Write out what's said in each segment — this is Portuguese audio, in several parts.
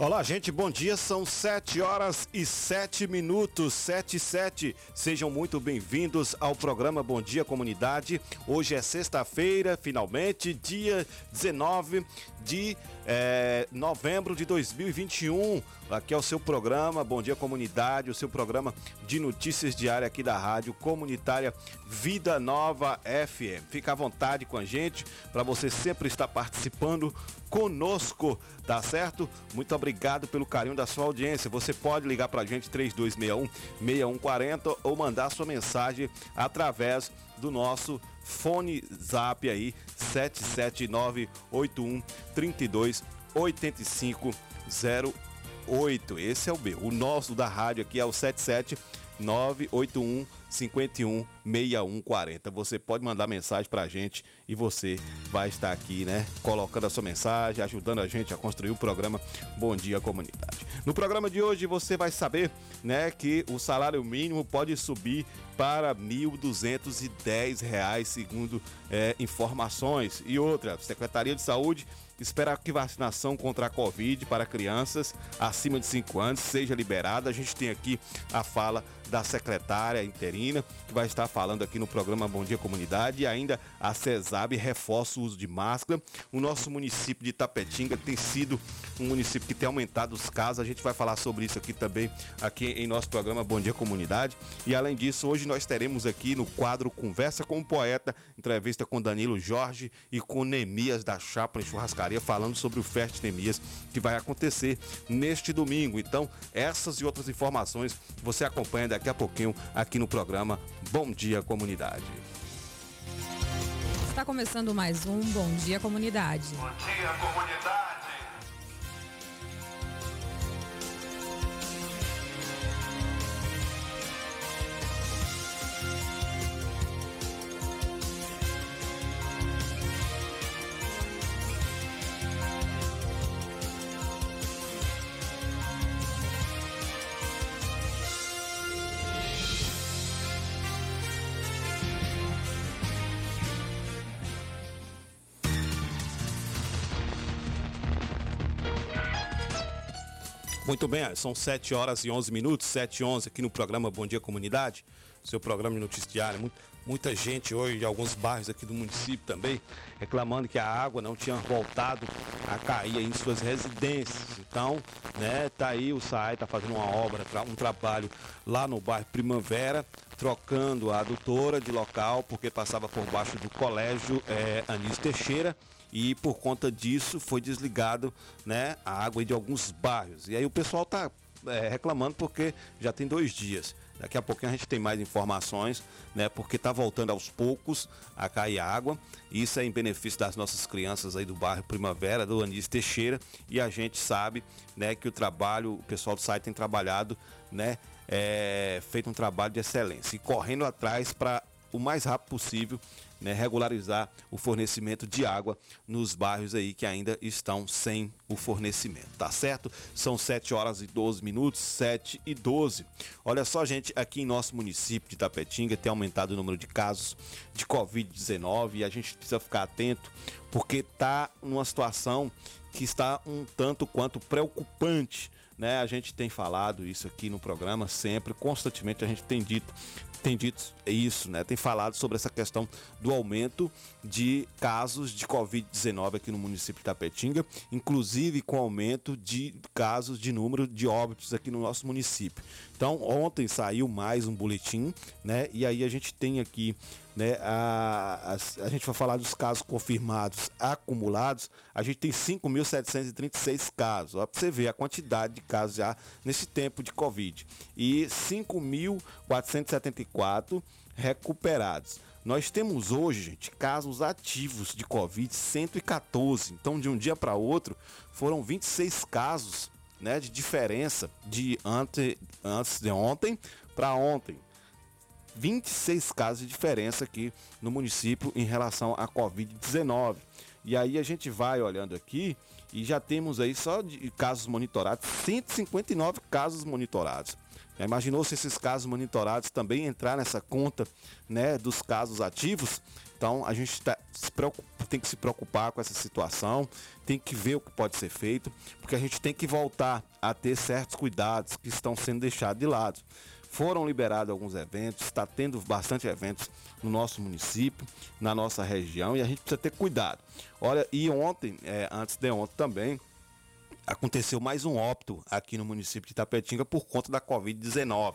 Olá, gente, bom dia. São 7 horas e 7 minutos, 7 e 7. Sejam muito bem-vindos ao programa Bom Dia Comunidade. Hoje é sexta-feira, finalmente, dia 19 de é, novembro de 2021. Aqui é o seu programa Bom Dia Comunidade, o seu programa de notícias diária aqui da Rádio Comunitária Vida Nova FM. Fica à vontade com a gente para você sempre estar participando conosco, tá certo? Muito obrigado pelo carinho da sua audiência. Você pode ligar para a gente 3261 6140 ou mandar sua mensagem através do nosso fone zap aí 77981 32 85 08. Esse é o meu. O nosso da rádio aqui é o 77981 51 6140. Você pode mandar mensagem pra gente e você vai estar aqui, né, colocando a sua mensagem, ajudando a gente a construir o programa Bom Dia Comunidade. No programa de hoje você vai saber, né, que o salário mínimo pode subir para R$ 1.210, segundo é, informações. E outra, Secretaria de Saúde espera que vacinação contra a Covid para crianças acima de 5 anos seja liberada. A gente tem aqui a fala da secretária interina, que vai estar falando aqui no programa Bom Dia Comunidade, e ainda a CESAB reforça o uso de máscara. O nosso município de Tapetinga tem sido um município que tem aumentado os casos, a gente vai falar sobre isso aqui também, aqui em nosso programa Bom Dia Comunidade. E além disso, hoje nós teremos aqui no quadro Conversa com o Poeta, entrevista com Danilo Jorge e com Nemias da Chapa Churrascaria, falando sobre o Fest Nemias, que vai acontecer neste domingo. Então, essas e outras informações você acompanha daqui a pouquinho aqui no programa Bom Dia Comunidade. Está começando mais um Bom Dia Comunidade. Bom dia, comunidade. Muito bem, são 7 horas e 11 minutos, 7 e 11 aqui no programa Bom Dia Comunidade, seu programa de. Muita, muita gente hoje de alguns bairros aqui do município também reclamando que a água não tinha voltado a cair em suas residências. Então, né, tá aí o SAI, tá fazendo uma obra, um trabalho lá no bairro Primavera, trocando a adutora de local, porque passava por baixo do colégio é, Anísio Teixeira e por conta disso foi desligado né, a água de alguns bairros. E aí o pessoal está é, reclamando porque já tem dois dias. Daqui a pouquinho a gente tem mais informações, né? Porque está voltando aos poucos a cair água. Isso é em benefício das nossas crianças aí do bairro Primavera, do Anísio Teixeira. E a gente sabe, né, que o trabalho, o pessoal do site tem trabalhado, né, é, feito um trabalho de excelência e correndo atrás para o mais rápido possível né, regularizar o fornecimento de água nos bairros aí que ainda estão sem o fornecimento, tá certo? São 7 horas e 12 minutos, 7 e 12. Olha só, gente, aqui em nosso município de Tapetinga tem aumentado o número de casos de Covid-19 e a gente precisa ficar atento porque tá numa situação que está um tanto quanto preocupante. Né? A gente tem falado isso aqui no programa sempre, constantemente a gente tem dito tem dito isso, né? Tem falado sobre essa questão do aumento de casos de Covid-19 aqui no município de Tapetinga, inclusive com aumento de casos de número de óbitos aqui no nosso município. Então, ontem saiu mais um boletim, né? E aí a gente tem aqui, né? A, a, a gente vai falar dos casos confirmados acumulados. A gente tem 5.736 casos. Ó, pra você ver a quantidade de casos já nesse tempo de Covid. E 5.474 recuperados. Nós temos hoje, gente, casos ativos de Covid 114. Então, de um dia para outro, foram 26 casos né, de diferença de ante, antes de ontem para ontem. 26 casos de diferença aqui no município em relação à Covid-19. E aí a gente vai olhando aqui e já temos aí só de casos monitorados, 159 casos monitorados. Já imaginou se esses casos monitorados também entrar nessa conta né, dos casos ativos? Então a gente tá, tem que se preocupar com essa situação, tem que ver o que pode ser feito, porque a gente tem que voltar a ter certos cuidados que estão sendo deixados de lado. Foram liberados alguns eventos, está tendo bastante eventos no nosso município, na nossa região, e a gente precisa ter cuidado. Olha, e ontem, é, antes de ontem também, aconteceu mais um óbito aqui no município de Itapetinga por conta da Covid-19.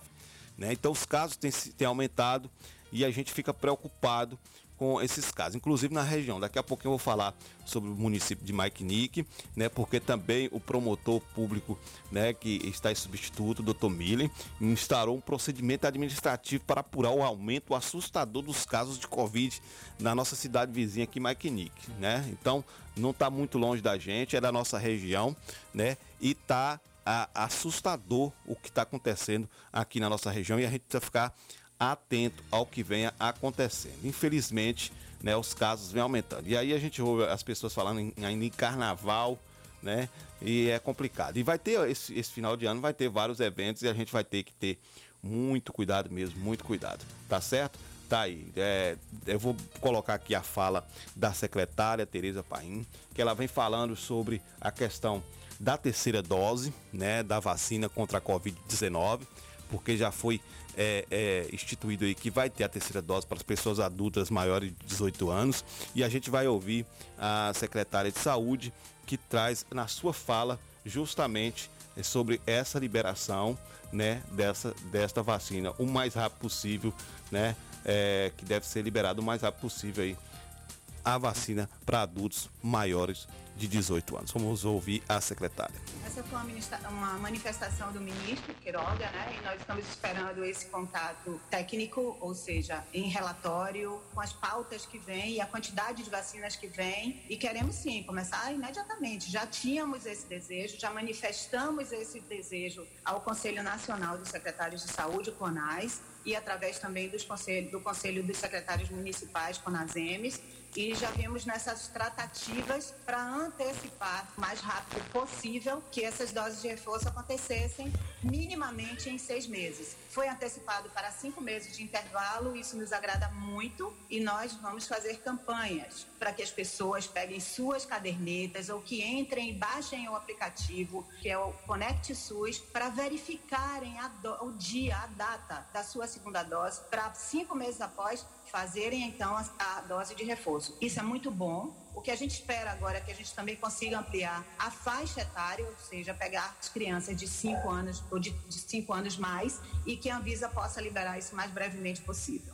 Né? Então os casos têm, têm aumentado e a gente fica preocupado com esses casos, inclusive na região. Daqui a pouco eu vou falar sobre o município de Maiknik, né, porque também o promotor público, né, que está em substituto, Dr. Millen, instaurou um procedimento administrativo para apurar o aumento assustador dos casos de Covid na nossa cidade vizinha aqui, Maiknik, né? Então, não está muito longe da gente, é da nossa região, né? E está assustador o que está acontecendo aqui na nossa região e a gente precisa ficar atento ao que venha acontecendo. Infelizmente, né, os casos vêm aumentando. E aí a gente ouve as pessoas falando em, em carnaval, né? E é complicado. E vai ter esse, esse final de ano, vai ter vários eventos e a gente vai ter que ter muito cuidado mesmo, muito cuidado. Tá certo? Tá aí. É, eu vou colocar aqui a fala da secretária Tereza Paim, que ela vem falando sobre a questão da terceira dose, né, da vacina contra a Covid-19, porque já foi é, é, instituído aí que vai ter a terceira dose para as pessoas adultas maiores de 18 anos. E a gente vai ouvir a secretária de saúde que traz na sua fala justamente é, sobre essa liberação né, dessa, desta vacina o mais rápido possível, né, é, que deve ser liberado o mais rápido possível aí a vacina para adultos maiores de 18 anos. Vamos ouvir a secretária. Essa foi uma manifestação do ministro Queiroga, né? E nós estamos esperando esse contato técnico, ou seja, em relatório, com as pautas que vêm e a quantidade de vacinas que vem. E queremos sim começar imediatamente. Já tínhamos esse desejo, já manifestamos esse desejo ao Conselho Nacional dos Secretários de Saúde, CONAS, e através também dos conselho, do Conselho dos Secretários Municipais, CONASEMES, e já vimos nessas tratativas para antecipar o mais rápido possível que essas doses de reforço acontecessem minimamente em seis meses. Foi antecipado para cinco meses de intervalo, isso nos agrada muito e nós vamos fazer campanhas para que as pessoas peguem suas cadernetas ou que entrem e baixem o aplicativo, que é o Conect SUS, para verificarem o dia, a data da sua segunda dose, para cinco meses após fazerem então a, dose de reforço. Isso é muito bom. O que a gente espera agora é que a gente também consiga ampliar a faixa etária, ou seja, pegar as crianças de 5 anos ou de 5 anos mais e que a Anvisa possa liberar isso o mais brevemente possível.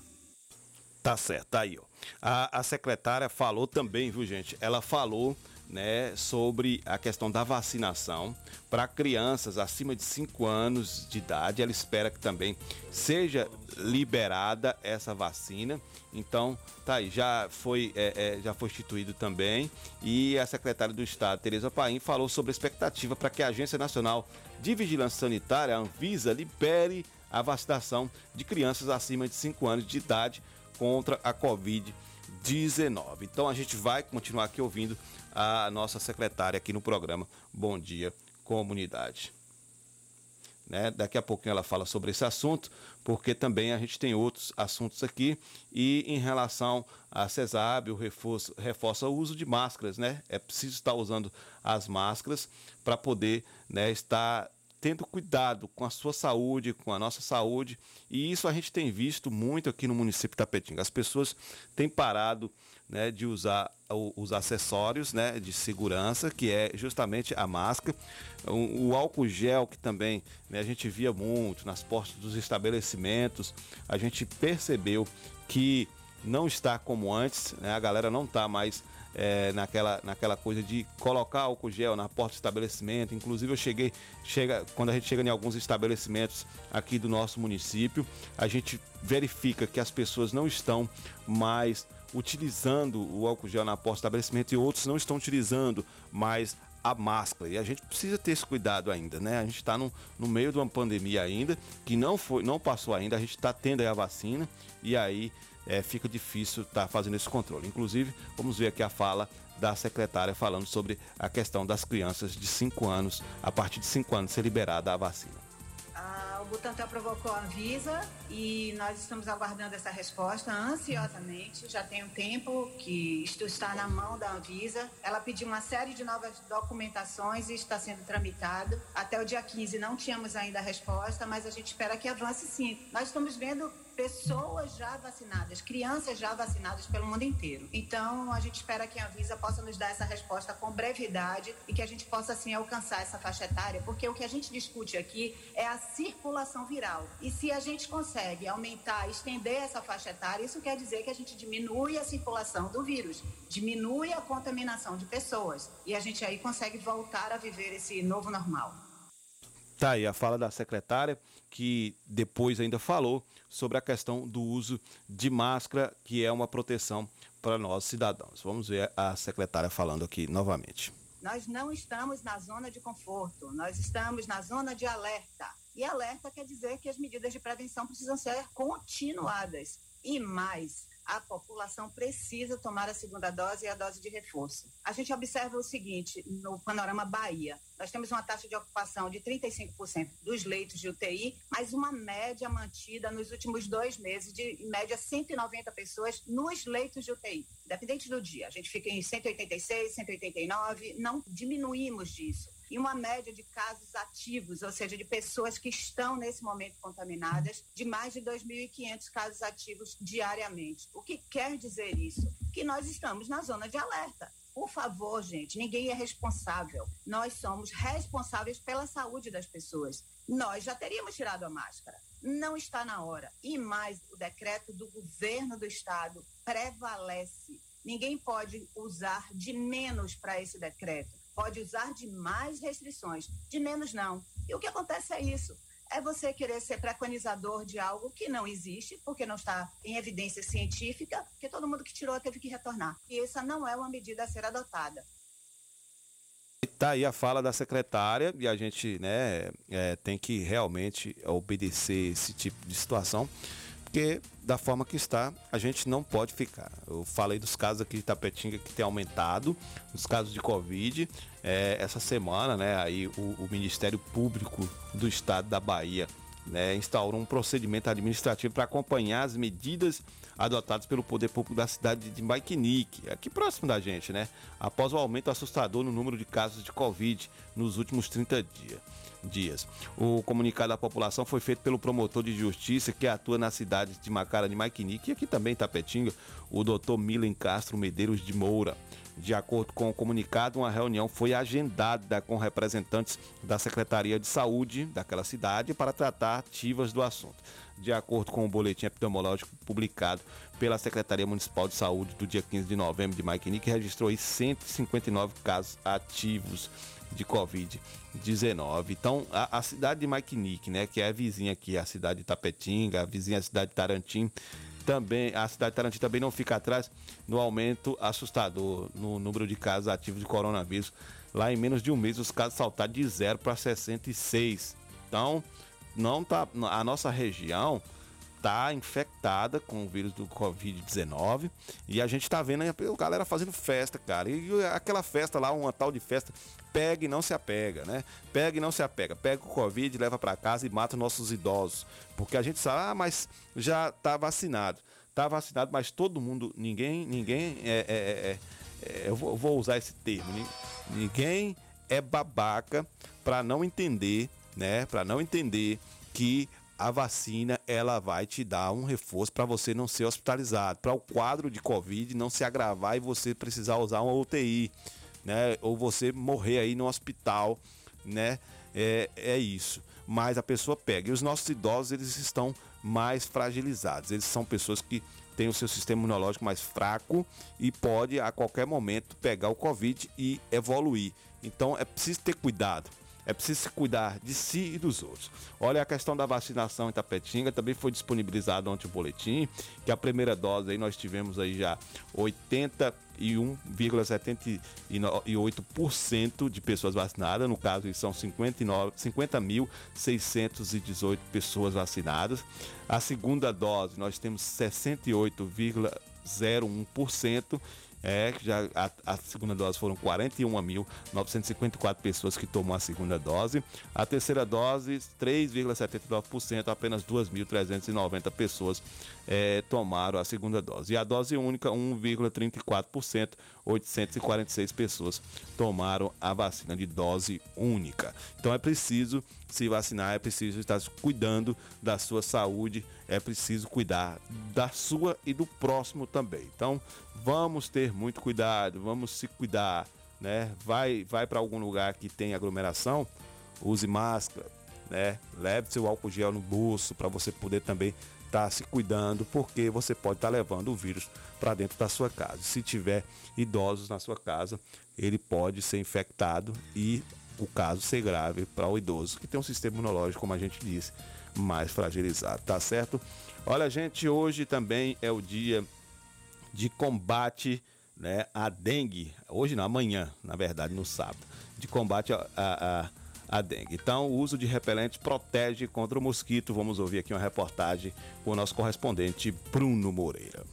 Tá certo, tá aí, ó. A, a secretária falou também, viu, gente? Ela falou né, sobre a questão da vacinação para crianças acima de 5 anos de idade. Ela espera que também seja liberada essa vacina. Então, tá aí, já foi, é, é, já foi instituído também. E a secretária do Estado, Tereza Paim, falou sobre a expectativa para que a Agência Nacional de Vigilância Sanitária, a Anvisa, libere a vacinação de crianças acima de 5 anos de idade contra a Covid-19. Então a gente vai continuar aqui ouvindo a nossa secretária aqui no programa Bom Dia Comunidade. Né? Daqui a pouquinho ela fala sobre esse assunto, porque também a gente tem outros assuntos aqui. E em relação a CESAB, o reforço, reforça o uso de máscaras, né? É preciso estar usando as máscaras para poder né, estar tendo cuidado com a sua saúde, com a nossa saúde. E isso a gente tem visto muito aqui no município de Tapetinga. As pessoas têm parado né, de usar os acessórios né, de segurança, que é justamente a máscara, o, álcool gel, que também né, a gente via muito nas portas dos estabelecimentos, a gente percebeu que não está como antes, né, a galera não está mais é, naquela, naquela coisa de colocar álcool gel na porta do estabelecimento. Inclusive eu cheguei, chega, quando a gente chega em alguns estabelecimentos aqui do nosso município, a gente verifica que as pessoas não estão mais utilizando o álcool gel na porta do estabelecimento e outros não estão utilizando mais a máscara. E a gente precisa ter esse cuidado ainda, né? A gente está no, no meio de uma pandemia ainda, que não foi, não passou ainda, a gente está tendo a vacina e aí é, fica difícil estar tá fazendo esse controle. Inclusive, vamos ver aqui a fala da secretária falando sobre a questão das crianças de 5 anos, a partir de 5 anos ser liberada a vacina. Ah, o Butantan provocou a Anvisa e nós estamos aguardando essa resposta ansiosamente. Já tem um tempo que isto está na mão da Anvisa. Ela pediu uma série de novas documentações e está sendo tramitado. Até o dia 15 não tínhamos ainda a resposta, mas a gente espera que avance sim. Nós estamos vendo pessoas já vacinadas, crianças já vacinadas pelo mundo inteiro. Então, a gente espera que a Anvisa possa nos dar essa resposta com brevidade e que a gente possa, assim, alcançar essa faixa etária, porque o que a gente discute aqui é a circulação viral. E se a gente consegue aumentar, estender essa faixa etária, isso quer dizer que a gente diminui a circulação do vírus, diminui a contaminação de pessoas e a gente aí consegue voltar a viver esse novo normal. Tá aí a fala da secretária, que depois ainda falou sobre a questão do uso de máscara, que é uma proteção para nós cidadãos. Vamos ver a secretária falando aqui novamente. Nós não estamos na zona de conforto, nós estamos na zona de alerta. E alerta quer dizer que as medidas de prevenção precisam ser continuadas. E mais, a população precisa tomar a segunda dose e a dose de reforço. A gente observa o seguinte no panorama Bahia: nós temos uma taxa de ocupação de 35% dos leitos de UTI, mas uma média mantida nos últimos dois meses de, em média, 190 pessoas nos leitos de UTI, independente do dia. A gente fica em 186, 189, não diminuímos disso e uma média de casos ativos, ou seja, de pessoas que estão nesse momento contaminadas, de mais de 2.500 casos ativos diariamente. O que quer dizer isso? Que nós estamos na zona de alerta. Por favor, gente, ninguém é responsável. Nós somos responsáveis pela saúde das pessoas. Nós já teríamos tirado a máscara. Não está na hora. E mais, o decreto do governo do estado prevalece. Ninguém pode usar de menos para esse decreto pode usar de mais restrições, de menos não. E o que acontece é isso. É você querer ser preconizador de algo que não existe, porque não está em evidência científica, porque todo mundo que tirou teve que retornar. E essa não é uma medida a ser adotada. Está aí a fala da secretária e a gente né, é, tem que realmente obedecer esse tipo de situação porque da forma que está, a gente não pode ficar. Eu falei dos casos aqui de Tapetinga que tem aumentado, os casos de Covid. É, essa semana, né, aí o, o, Ministério Público do Estado da Bahia né, instaurou um procedimento administrativo para acompanhar as medidas adotadas pelo poder público da cidade de Maikinique, aqui próximo da gente, né? Após o aumento assustador no número de casos de Covid nos últimos 30 dias dias. O comunicado à população foi feito pelo promotor de justiça que atua nas cidades de Macara de Maquinique e aqui também Tapetinga, o doutor Milen Castro Medeiros de Moura. De acordo com o comunicado, uma reunião foi agendada com representantes da Secretaria de Saúde daquela cidade para tratar ativas do assunto. De acordo com o boletim epidemiológico publicado pela Secretaria Municipal de Saúde do dia 15 de novembro de Maquinique, registrou 159 casos ativos de Covid-19. Então, a, a, cidade de Maquinique, né, que é a vizinha aqui, a cidade de Tapetinga, a vizinha a cidade de Tarantim, também, a cidade de Tarantim também não fica atrás no aumento assustador no número de casos ativos de coronavírus. Lá em menos de um mês, os casos saltaram de 0 para 66. Então, não tá, a nossa região está infectada com o vírus do Covid-19 e a gente está vendo a galera fazendo festa, cara. E aquela festa lá, uma tal de festa, pega e não se apega, né? Pega e não se apega. Pega o Covid, leva para casa e mata nossos idosos. Porque a gente sabe, ah, mas já está vacinado. Está vacinado, mas todo mundo, ninguém, ninguém é, é, é, é eu vou usar esse termo, ninguém é babaca para não entender, né? Para não entender que a vacina ela vai te dar um reforço para você não ser hospitalizado, para o quadro de Covid não se agravar e você precisar usar uma UTI, né? Ou você morrer aí no hospital, né? É, é isso. Mas a pessoa pega. E os nossos idosos, eles estão mais fragilizados. Eles são pessoas que têm o seu sistema imunológico mais fraco e pode a qualquer momento pegar o Covid e evoluir. Então é preciso ter cuidado. É preciso se cuidar de si e dos outros. Olha a questão da vacinação em Tapetinga, também foi disponibilizado ontem o boletim, que a primeira dose aí nós tivemos aí já 81,78% de pessoas vacinadas, no caso são 50.618 pessoas vacinadas. A segunda dose nós temos 68,01% É, já a, a segunda dose foram 41.954 pessoas que tomou a segunda dose. A terceira dose, 3,79%, apenas 2.390 pessoas é, tomaram a segunda dose. E a dose única, 1,34%, 846 pessoas tomaram a vacina de dose única. Então é preciso se vacinar, é preciso estar cuidando da sua saúde, é preciso cuidar da sua e do próximo também. Então vamos ter muito cuidado, vamos se cuidar, né? Vai, vai para algum lugar que tem aglomeração, use máscara, né? Leve seu álcool gel no bolso para você poder também estar tá se cuidando, porque você pode estar tá levando o vírus para dentro da sua casa. Se tiver idosos na sua casa, ele pode ser infectado e o caso ser grave para o idoso, que tem um sistema imunológico, como a gente disse, mais fragilizado, tá certo? Olha, gente, hoje também é o dia de combate né, à dengue. Hoje não, amanhã, na verdade, no sábado. De combate a, a, a, a dengue. Então, o uso de repelente protege contra o mosquito. Vamos ouvir aqui uma reportagem com o nosso correspondente Bruno Moreira.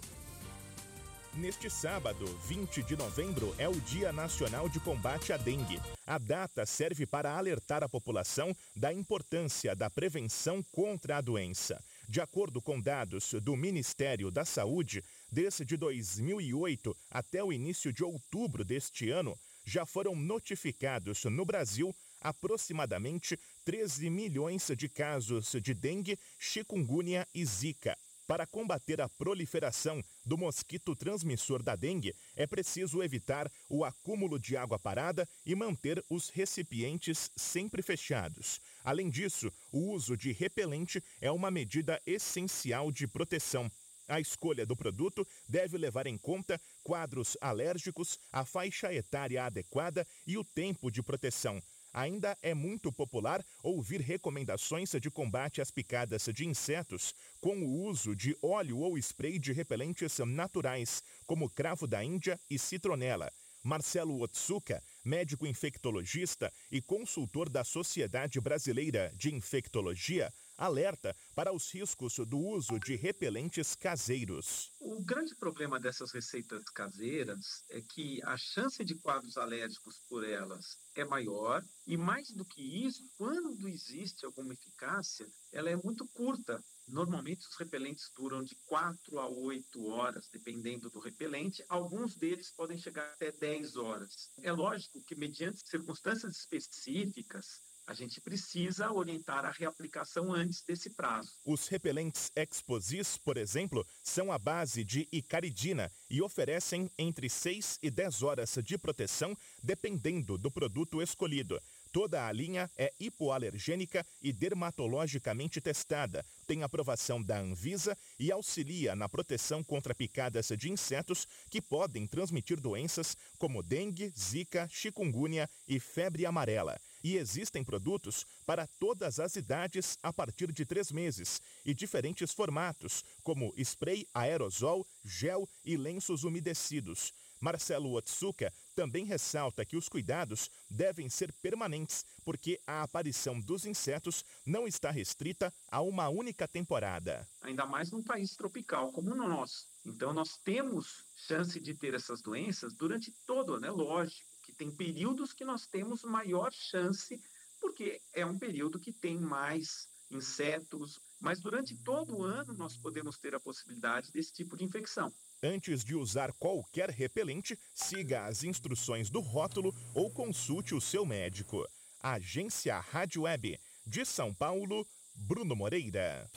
Neste sábado, 20 de novembro, é o Dia Nacional de Combate à Dengue. A data serve para alertar a população da importância da prevenção contra a doença. De acordo com dados do Ministério da Saúde, desde 2008 até o início de outubro deste ano, já foram notificados no Brasil aproximadamente 13 milhões de casos de dengue, chikungunya e zika. Para combater a proliferação do mosquito transmissor da dengue, é preciso evitar o acúmulo de água parada e manter os recipientes sempre fechados. Além disso, o uso de repelente é uma medida essencial de proteção. A escolha do produto deve levar em conta quadros alérgicos, a faixa etária adequada e o tempo de proteção ainda é muito popular ouvir recomendações de combate às picadas de insetos com o uso de óleo ou spray de repelentes naturais, como cravo da Índia e citronela. Marcelo Otsuka, médico infectologista e consultor da Sociedade Brasileira de Infectologia, alerta para os riscos do uso de repelentes caseiros. O grande problema dessas receitas caseiras é que a chance de quadros alérgicos por elas é maior e mais do que isso, quando existe alguma eficácia, ela é muito curta. Normalmente os repelentes duram de 4 a 8 horas, dependendo do repelente. Alguns deles podem chegar até 10 horas. É lógico que mediante circunstâncias específicas, a gente precisa orientar a reaplicação antes desse prazo. Os repelentes Exposis, por exemplo, são à base de icaridina e oferecem entre 6 e 10 horas de proteção, dependendo do produto escolhido. Toda a linha é hipoalergênica e dermatologicamente testada, tem aprovação da Anvisa e auxilia na proteção contra picadas de insetos que podem transmitir doenças como dengue, zika, chikungunya e febre amarela. E existem produtos para todas as idades a partir de três meses e diferentes formatos, como spray aerosol, gel e lenços umedecidos. Marcelo Otsuka também ressalta que os cuidados devem ser permanentes, porque a aparição dos insetos não está restrita a uma única temporada. Ainda mais num país tropical como o nosso. Então, nós temos chance de ter essas doenças durante todo o ano. É lógico tem períodos que nós temos maior chance, porque é um período que tem mais insetos, mas durante todo o ano nós podemos ter a possibilidade desse tipo de infecção. Antes de usar qualquer repelente, siga as instruções do rótulo ou consulte o seu médico. Agência Rádio Web de São Paulo, Bruno Moreira.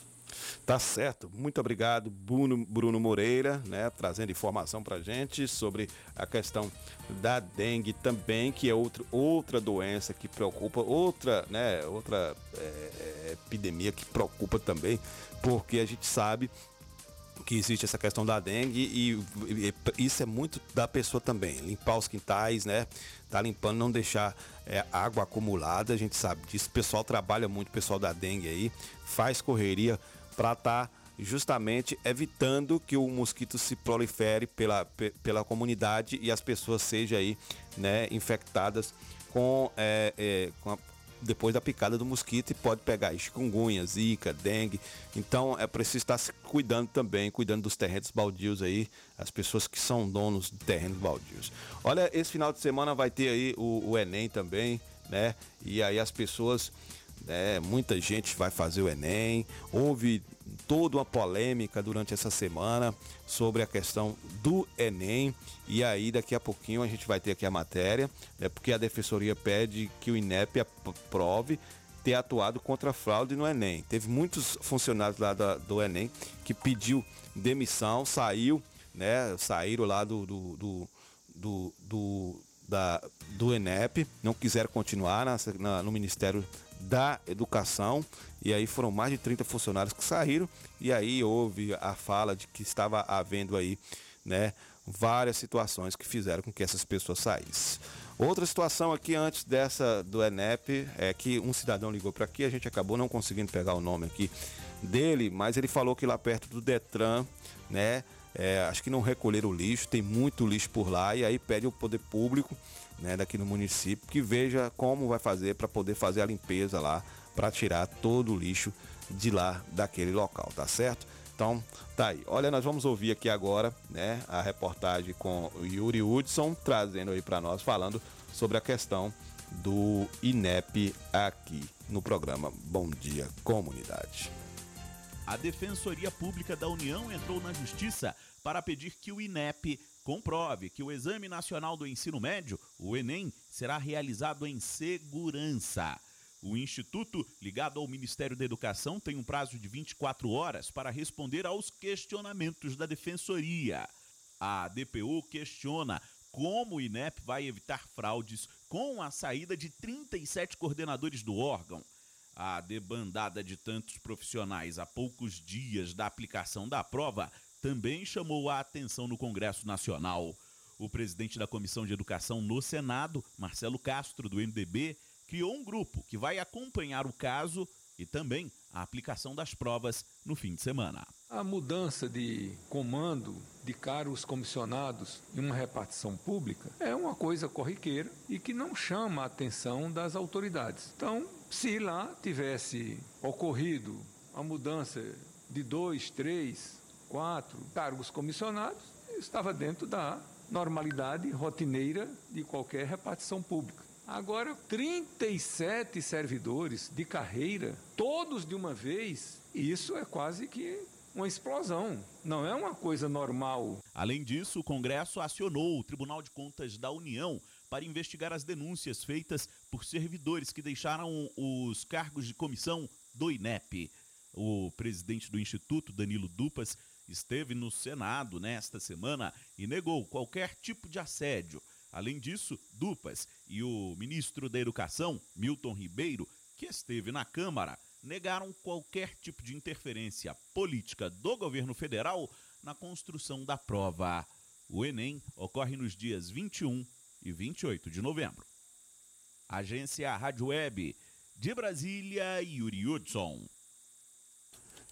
Tá certo. Muito obrigado, Bruno, Bruno Moreira, né, trazendo informação para gente sobre a questão da dengue também, que é outro, outra doença que preocupa, outra, né, outra é, epidemia que preocupa também, porque a gente sabe que existe essa questão da dengue e, e, isso é muito da pessoa também. Limpar os quintais, né? Tá limpando, não deixar é, água acumulada, a gente sabe disso. O pessoal trabalha muito, o pessoal da dengue aí, faz correria para estar tá justamente evitando que o mosquito se prolifere pela, pela comunidade e as pessoas sejam aí, né, infectadas com, é, é, com, a, depois da picada do mosquito e pode pegar chikungunya, zika, dengue. Então é preciso estar se cuidando também, cuidando dos terrenos baldios aí, as pessoas que são donos de terrenos baldios. Olha, esse final de semana vai ter aí o, o Enem também, né? E aí as pessoas, né, muita gente vai fazer o Enem. Houve toda uma polêmica durante essa semana sobre a questão do Enem. E aí, daqui a pouquinho, a gente vai ter aqui a matéria, né, porque a Defensoria pede que o INEP aprove ter atuado contra a fraude no Enem. Teve muitos funcionários lá do, do Enem que pediu demissão, saiu, né? Saíram lá do, do, do, do, do da, do ENEP, não quiseram continuar na, na, no Ministério da Educação, e aí foram mais de 30 funcionários que saíram, e aí houve a fala de que estava havendo aí, né, várias situações que fizeram com que essas pessoas saíssem. Outra situação aqui antes dessa do ENEP é que um cidadão ligou para aqui, a gente acabou não conseguindo pegar o nome aqui dele, mas ele falou que lá perto do Detran, né, é, acho que não recolheram o lixo, tem muito lixo por lá, e aí pede ao poder público né, daqui no município que veja como vai fazer para poder fazer a limpeza lá, para tirar todo o lixo de lá daquele local, tá certo? Então, tá aí. Olha, nós vamos ouvir aqui agora, né, a reportagem com o Yuri Hudson, trazendo aí para nós, falando sobre a questão do INEP aqui no programa Bom Dia Comunidade. A Defensoria Pública da União entrou na Justiça para pedir que o INEP comprove que o Exame Nacional do Ensino Médio, o Enem, será realizado em segurança. O Instituto, ligado ao Ministério da Educação, tem um prazo de 24 horas para responder aos questionamentos da Defensoria. A DPU questiona como o INEP vai evitar fraudes com a saída de 37 coordenadores do órgão. A debandada de tantos profissionais a poucos dias da aplicação da prova também chamou a atenção no Congresso Nacional. O presidente da Comissão de Educação no Senado, Marcelo Castro, do MDB, criou um grupo que vai acompanhar o caso e também a aplicação das provas no fim de semana. A mudança de comando de cargos comissionados em uma repartição pública é uma coisa corriqueira e que não chama a atenção das autoridades. Então, se lá tivesse ocorrido a mudança de dois, três, quatro cargos comissionados, estava dentro da normalidade rotineira de qualquer repartição pública. Agora, 37 servidores de carreira, todos de uma vez, isso é quase que uma explosão. Não é uma coisa normal. Além disso, o Congresso acionou o Tribunal de Contas da União para investigar as denúncias feitas por servidores que deixaram os cargos de comissão do INEP. O presidente do Instituto, Danilo Dupas, esteve no Senado nesta semana e negou qualquer tipo de assédio Além disso, Dupas e o ministro da Educação, Milton Ribeiro, que esteve na Câmara, negaram qualquer tipo de interferência política do governo federal na construção da prova. O Enem ocorre nos dias 21 e 28 de novembro. Agência Rádio Web de Brasília, Yuri Hudson.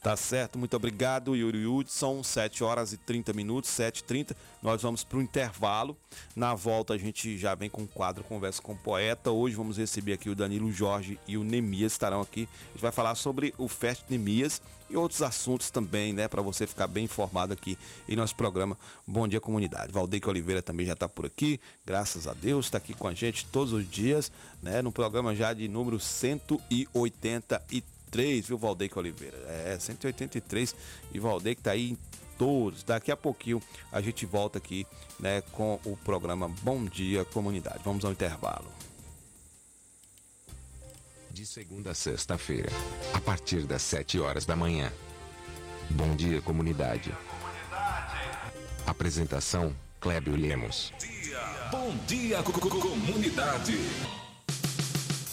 Tá certo, muito obrigado, Yuri Hudson. 7 horas e 30 minutos, 7h30. Nós vamos para o intervalo. Na volta a gente já vem com o quadro Conversa com o Poeta. Hoje vamos receber aqui o Danilo Jorge e o Nemias estarão aqui. A gente vai falar sobre o Fest Nemias e outros assuntos também, né? Para você ficar bem informado aqui em nosso programa Bom Dia Comunidade. Valdeque Oliveira também já está por aqui, graças a Deus, está aqui com a gente todos os dias, né? No programa já de número 183. 183, viu, Valdeir Oliveira? É, 183 e Valdeir que tá aí em todos. Daqui a pouquinho a gente volta aqui, né, com o programa Bom Dia Comunidade. Vamos ao intervalo. De segunda a sexta-feira, a partir das 7 horas da manhã. Bom Dia Comunidade. Apresentação Clébio Lemos. Bom dia, comunidade.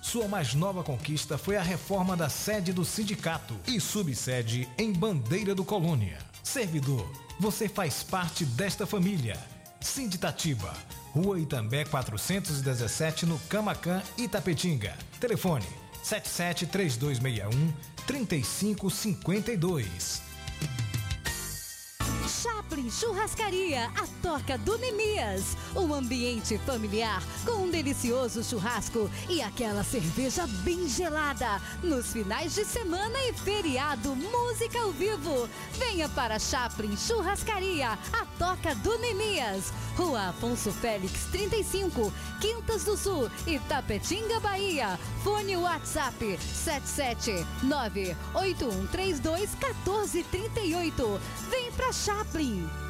Sua mais nova conquista foi a reforma da sede do sindicato e subsede em Bandeira do Colônia. Servidor, você faz parte desta família. Sinditatiba, Rua Itambé 417 no Camacan, Itapetinga. Telefone 77 3261 3552. Chaplin Churrascaria, a toca do Nemias. Um ambiente familiar com um delicioso churrasco e aquela cerveja bem gelada. Nos finais de semana e feriado, música ao vivo. Venha para Chaplin Churrascaria, a toca do Nemias. Rua Afonso Félix 35, Quintas do Sul, Itapetinga, Bahia. Fone WhatsApp 77981321438. Vem pra Chaplin.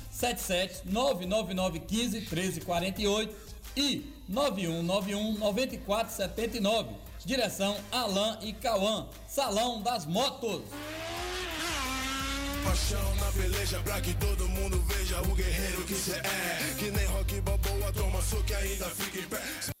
77 99915 1348 e 9191 9479. Direção Alain e Cauã. Salão das Motos. Paixão na peleja pra que todo mundo veja o guerreiro que cê é. Que nem rock balboa, toma que ainda fica em pé.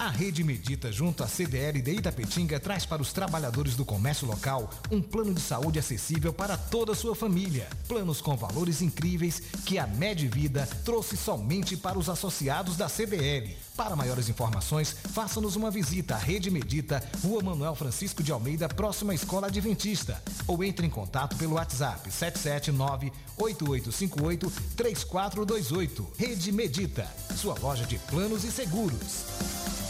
A Rede Medita, junto à CDL de Itapetinga, traz para os trabalhadores do comércio local um plano de saúde acessível para toda a sua família. Planos com valores incríveis que a Medvida trouxe somente para os associados da CDL. Para maiores informações, faça-nos uma visita à Rede Medita, Rua Manuel Francisco de Almeida, próxima à Escola Adventista. Ou entre em contato pelo WhatsApp 779-8858-3428. Rede Medita, sua loja de planos e seguros.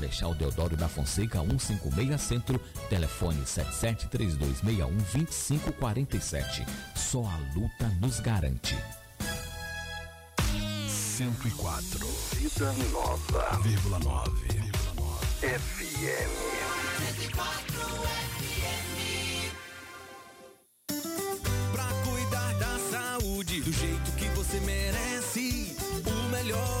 Marechal Deodoro da Fonseca 156 Centro, telefone 7732612547. Só a luta nos garante. 104. Vida Nova. Vírgula 9. FM. 104 FM. Pra cuidar da saúde do jeito que você merece. O melhor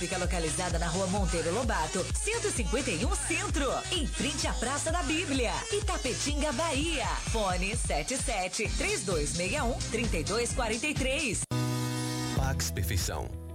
fica localizada na rua Monteiro Lobato, 151 Centro, em frente à Praça da Bíblia, Itapetinga, Bahia. Fone 77 3261 3243. Pax Perfeição.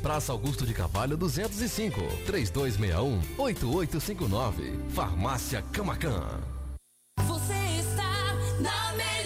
Praça Augusto de Carvalho 205, 3261-8859. Farmácia Camacan. Você está na melhor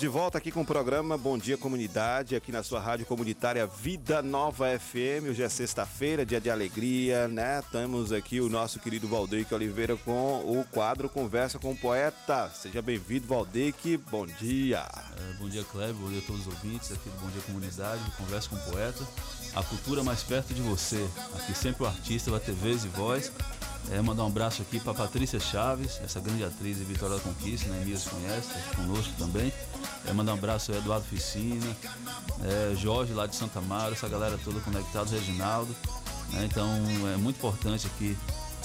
de volta aqui com o programa Bom Dia Comunidade, aqui na sua rádio comunitária Vida Nova FM. Hoje é sexta-feira, dia de alegria, né? Temos aqui o nosso querido Valdeque Oliveira com o quadro Conversa com o Poeta. Seja bem-vindo, Valdeque. Bom dia. É, bom dia, Kleber. Bom dia a todos os ouvintes aqui do Bom Dia Comunidade, Conversa com o Poeta. A cultura mais perto de você. Aqui sempre o artista vai ter vez e voz. É, mandar um abraço aqui para Patrícia Chaves, essa grande atriz de Vitória da Conquista, né? Mias conhece, tá conosco também. É, mandar um abraço ao Eduardo Ficina, é, Jorge lá de Santa Mara, essa galera toda conectada, Reginaldo. né? Então é muito importante aqui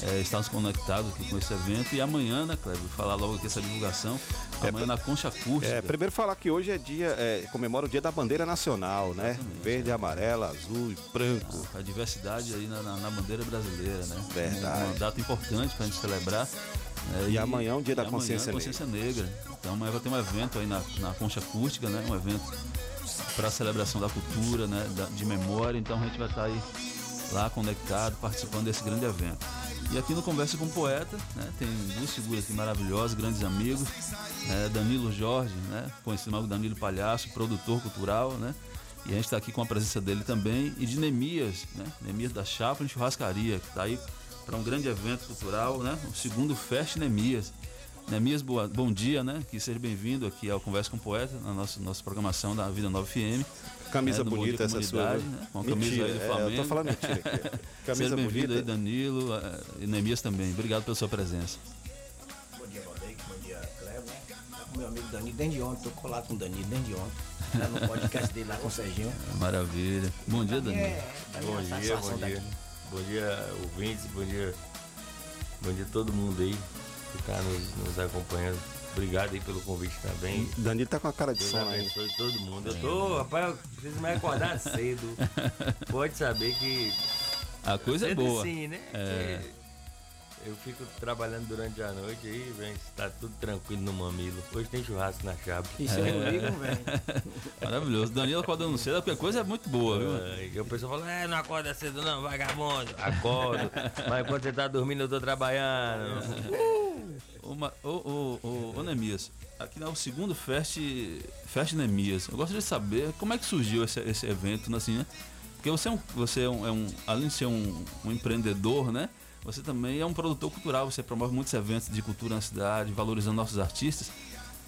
é, estarmos conectados aqui com esse evento. E amanhã, né, Cleber, falar logo aqui essa divulgação. Amanhã na Concha Acústica. É, primeiro falar que hoje é dia, é, comemora o dia da bandeira nacional, né? Verde, amarela, azul e branco. A diversidade aí na, na- na bandeira brasileira, né? Verdade. Uma data importante pra gente celebrar. né? E amanhã é o dia da e amanhã consciência é a consciência negra. Então amanhã vai ter um evento aí na, na Concha Acústica, né? Um evento para celebração da cultura, né? Da- de memória. Então a gente vai estar aí lá conectado, participando desse grande evento. E aqui no Conversa com o Poeta, né, tem duas figuras aqui maravilhosas, grandes amigos, né, Danilo Jorge, né, conhecido como Danilo Palhaço, produtor cultural, né, e a gente está aqui com a presença dele também, e de Nemias, né, Nemias da Chaplin Churrascaria, que está aí para um grande evento cultural, né, o segundo Fest Nemias. Nemias, boa, bom dia, né, que seja bem-vindo aqui ao Conversa com o Poeta, na nossa, nossa programação da Vida 9 FM. Camisa do Bom bonita essa sua, né? né, com a Mentira, camisa aí do é, eu Flamengo. tô falando mentira aqui. Camisa Seja bem-vindo bonita. aí, Danilo, e Nemias também. Obrigado pela sua presença. Bom dia, Valdeir. Bom dia, Cleber. Né? Tá com meu amigo Danilo desde ontem. Tô colado com o Danilo desde ontem. Tá no podcast dele lá com o Serginho. Maravilha. Bom dia, Danilo. É, tá Bom dia, bom dia. Bom dia, ouvintes, bom dia. Bom dia a todo mundo aí que está nos, nos acompanhando. Obrigado aí pelo convite também. Danilo tá com a cara de Deus sono aí. abençoe todo mundo. Eu tô, rapaz, eu preciso me acordar cedo. Pode saber que. A coisa é boa. Sim, né? É. Eu fico trabalhando durante a noite aí, vem, tá tudo tranquilo no mamilo. Hoje tem churrasco na chave. Isso aí comigo vem. Maravilhoso. Danilo acordando cedo, porque a coisa é muito boa, viu? É, E o pessoal fala, é, não acorda cedo não, vagabundo. Acordo. Mas quando você tá dormindo, eu tô trabalhando. Ô, Ma- ô, ô, ô, ô, Nemias, aqui é o segundo Fest, Fest Nemias. Eu gostaria de saber como é que surgiu esse, esse evento, assim, né? Porque você é um, você é um, é um- além de ser um, um empreendedor, né? Você também é um produtor cultural, você promove muitos eventos de cultura na cidade, valorizando nossos artistas.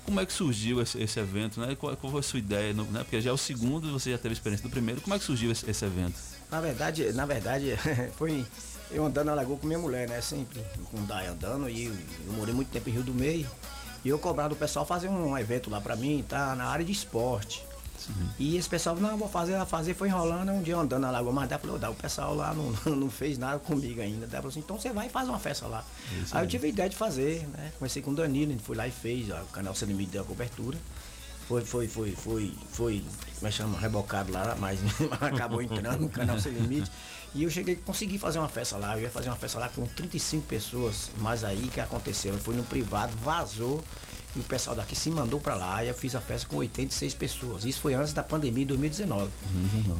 Como é que surgiu esse, esse evento, né? E Qual, qual foi a sua ideia, né? Porque já é o segundo, você já teve experiência do primeiro. Como é que surgiu esse, esse evento? Na verdade, na verdade, foi eu andando na lagoa com minha mulher, né? Sempre com o Dai andando e eu morei muito tempo em Rio do Meio. E eu cobrava do pessoal fazer um evento lá pra mim, tá? Na área de esporte. E esse pessoal, não, vou fazer, vou fazer, foi enrolando, um dia andando na lagoa, mas daí falou, dá, o pessoal lá não, não fez nada comigo ainda. Daí falou assim, então você vai e faz uma festa lá. Isso Aí eu aí. tive a ideia de fazer, né? Comecei com o Danilo, a gente foi lá e fez, ó, o canal Sem Limite deu a cobertura. Foi, foi, foi, foi, foi, como é que chama, rebocado lá, mas acabou entrando no canal Sem Limite. E eu cheguei, consegui fazer uma festa lá, eu ia fazer uma festa lá com 35 pessoas, mas aí que aconteceu, eu fui no privado, vazou, e o pessoal daqui se mandou pra lá, e eu fiz a festa com 86 pessoas. Isso foi antes da pandemia de 2019.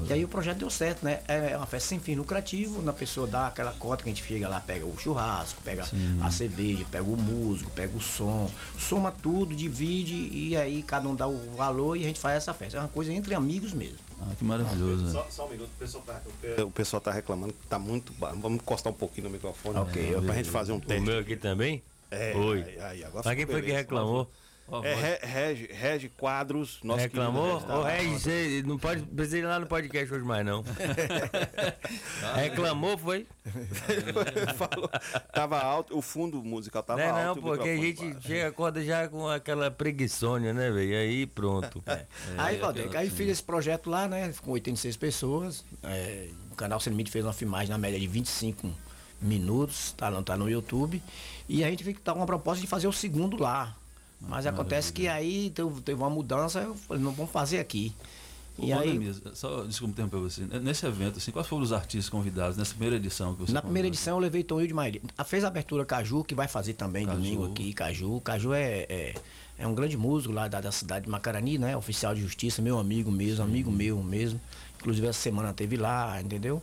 E aí o projeto deu certo, né? É uma festa sem fim lucrativo, na pessoa dá aquela cota que a gente chega lá, pega o churrasco, pega Sim. a cerveja, pega o músico, pega o som, soma tudo, divide e aí cada um dá o valor e a gente faz essa festa. É uma coisa entre amigos mesmo. Ah, que maravilhoso. né? Só, só um minuto, o pessoal tá, o pessoal tá reclamando que tá muito baixo. Vamos encostar um pouquinho no microfone. Ok, pra ok. gente fazer um O teste. meu aqui também? É, Oi. aí, aí, agora Mas quem foi que beleza. Reclamou? É Re- Regi, Regi Quadros, nosso Reclamou? Ô, Regi, Regis, você não pode precisa ir lá no podcast hoje mais, não. Reclamou, foi? Falou, tava alto, o fundo musical tava Não, é alto. não, porque a gente chega, acorda já com aquela preguiçônia, né, velho? Aí pronto. aí, Valdeir, aí fiz esse projeto lá, né? Com 86 pessoas. é, o canal Sem Limite fez uma filmagem na média de 25 minutos, tá, não tá no YouTube. E a gente fica tá com uma proposta de fazer o segundo lá. Mas acontece que aí teve, uma mudança, eu falei, não vamos fazer aqui. E aí, Nemias, só desculpa interromper você. Nesse evento, assim, quais foram os artistas convidados nessa primeira edição que você Na primeira edição eu levei Tonho de Maria. A- Fez a abertura Caju, que vai fazer também Caju. domingo aqui, Caju. Caju é, é, é um grande músico lá da, da cidade de Macarani, né? Oficial de justiça, meu amigo mesmo, amigo meu mesmo. Inclusive essa semana teve lá, entendeu?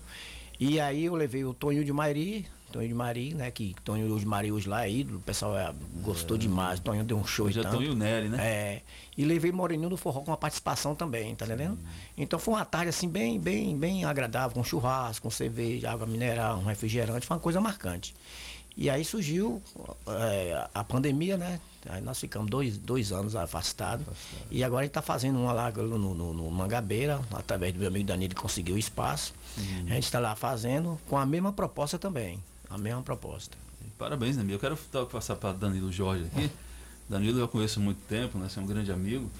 E aí eu levei o Tonho de Mairi, Tonho de Mari, né? Que Tonho de Mari hoje lá é ídolo, o pessoal é, gostou demais. Tonho deu um show Hoje é e tanto. Tonho Nery, né? É. E levei Moreninho do Forró com uma participação também, tá entendendo? Então foi uma tarde assim bem, bem, bem agradável, com churrasco, com cerveja, água mineral, um refrigerante, foi uma coisa marcante. E aí surgiu é, a pandemia, né? Aí nós ficamos dois, dois anos afastados. E agora a gente está fazendo uma lá no, no, no Mangabeira, através do meu amigo Danilo, que conseguiu o espaço. Uhum. A gente está lá fazendo com a mesma proposta também. A mesma proposta. Parabéns, Danilo. Eu quero passar para Danilo Jorge aqui. Danilo eu conheço há muito tempo, né? Você é um grande amigo.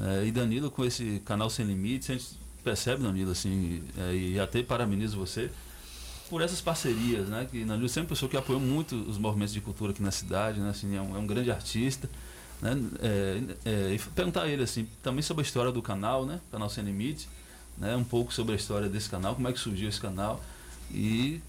É, e Danilo, com esse canal Sem Limites, a gente percebe, Danilo, assim, é, e até parabenizo você por essas parcerias, né? Que Danilo sempre é uma pessoa que apoiou muito os movimentos de cultura aqui na cidade, né? Assim, é, um, é um grande artista. Né? É, é, e perguntar a ele assim, também sobre a história do canal, né? Canal Sem Limites, né? Um pouco sobre a história desse canal, como é que surgiu esse canal e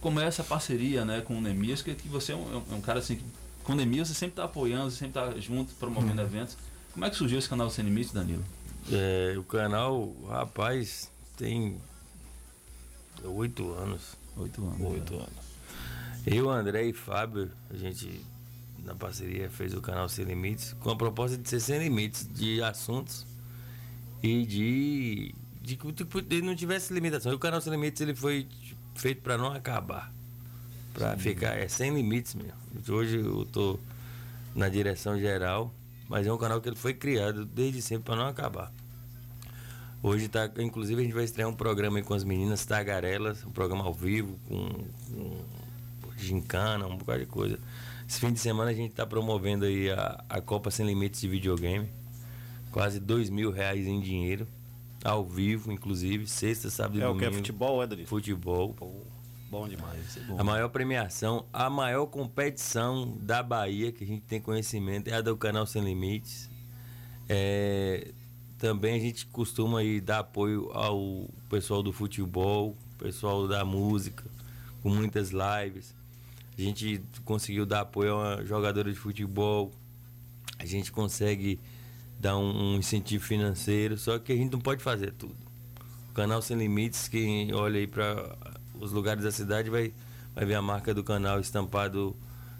como é essa parceria, né, com o Nemias, que, que você é um, é um cara assim, que, com o Nemias você sempre está apoiando, você sempre está junto, promovendo Uhum. eventos. Como é que surgiu esse canal Sem Limites, Danilo? É, o canal, rapaz, tem oito anos. Oito anos. Oito anos. Eu, André e Fábio, a gente, na parceria, fez o canal Sem Limites com a proposta de ser sem limites de assuntos e de, de que tipo, não tivesse limitação. E o canal Sem Limites ele foi feito para não acabar. Para ficar, é sem limites mesmo. Hoje eu tô na direção geral, mas é um canal que ele foi criado desde sempre para não acabar. Hoje tá, inclusive a gente vai estrear um programa aí com as meninas tagarelas, um programa ao vivo, com, com gincana, um bocado de coisa. Esse fim de semana a gente está promovendo aí a, a Copa Sem Limites de videogame. Quase dois mil reais em dinheiro. Ao vivo, inclusive, sexta, sábado e É o que? domingo. É futebol, é, Danilo? Futebol. Bom demais. A maior premiação, a maior competição da Bahia que a gente tem conhecimento é a do canal Sem Limites. É, também a gente costuma aí dar apoio ao pessoal do futebol, pessoal da música, com muitas lives. A gente conseguiu dar apoio a uma jogadora de futebol. A gente consegue dar um, um incentivo financeiro, só que a gente não pode fazer tudo. O canal Sem Limites, quem olha aí para os lugares da cidade vai, vai ver a marca do canal estampado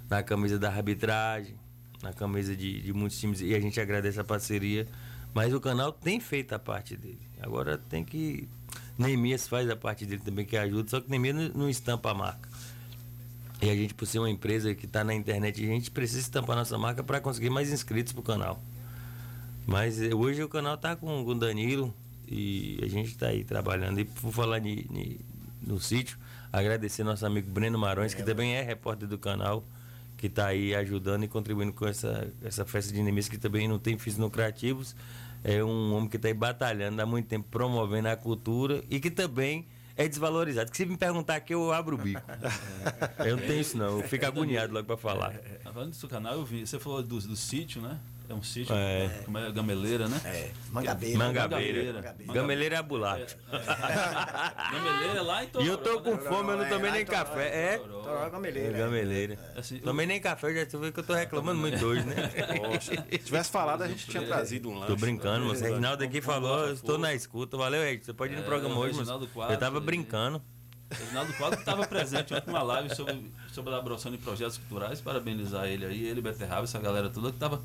na camisa da arbitragem, na camisa de, de muitos times, e a gente agradece a parceria. Mas o canal tem feito a parte dele. Agora tem que. Neemias faz a parte dele também, que ajuda, só que Neemias não, não estampa a marca. E a gente, por ser uma empresa que está na internet, a gente precisa estampar nossa marca para conseguir mais inscritos pro canal. Mas eh, hoje o canal tá com, o Danilo e a gente está aí trabalhando. E por falar ni- ni- no sítio, agradecer nosso amigo Breno Marões, que também é repórter do canal, que está aí ajudando e contribuindo com essa, essa festa de inimigos, que também não tem fins lucrativos. É um homem que está aí batalhando há muito tempo, promovendo a cultura e que também é desvalorizado. Que se me perguntar aqui, eu abro o bico. eu não tenho isso não, eu fico agoniado logo para falar. Tá Falando do seu canal, eu vi. Você falou do, do sítio, né? É um sítio. É. Como é? Gameleira, né? É. Mangabeira. Mangabeira. Gameleira é a bulacha. Gameleira lá em E eu tô com né? fome, eu não tomei nem café. É? Toró Gameleira. É, Gameleira. Assim, Tomei nem café, já tu vê que eu tô reclamando muito hoje, né? Poxa, se tivesse falado, a gente tinha trazido um lanche. Tô brincando, mas o Reginaldo aqui falou, eu estou na escuta. Valeu, Ed. Você pode ir no É, programa hoje, mas eu tava brincando. Reginaldo Quadro estava presente ontem numa live sobre, sobre a elaboração de projetos culturais. Parabenizar ele aí, ele, Beterraba, essa galera toda que estava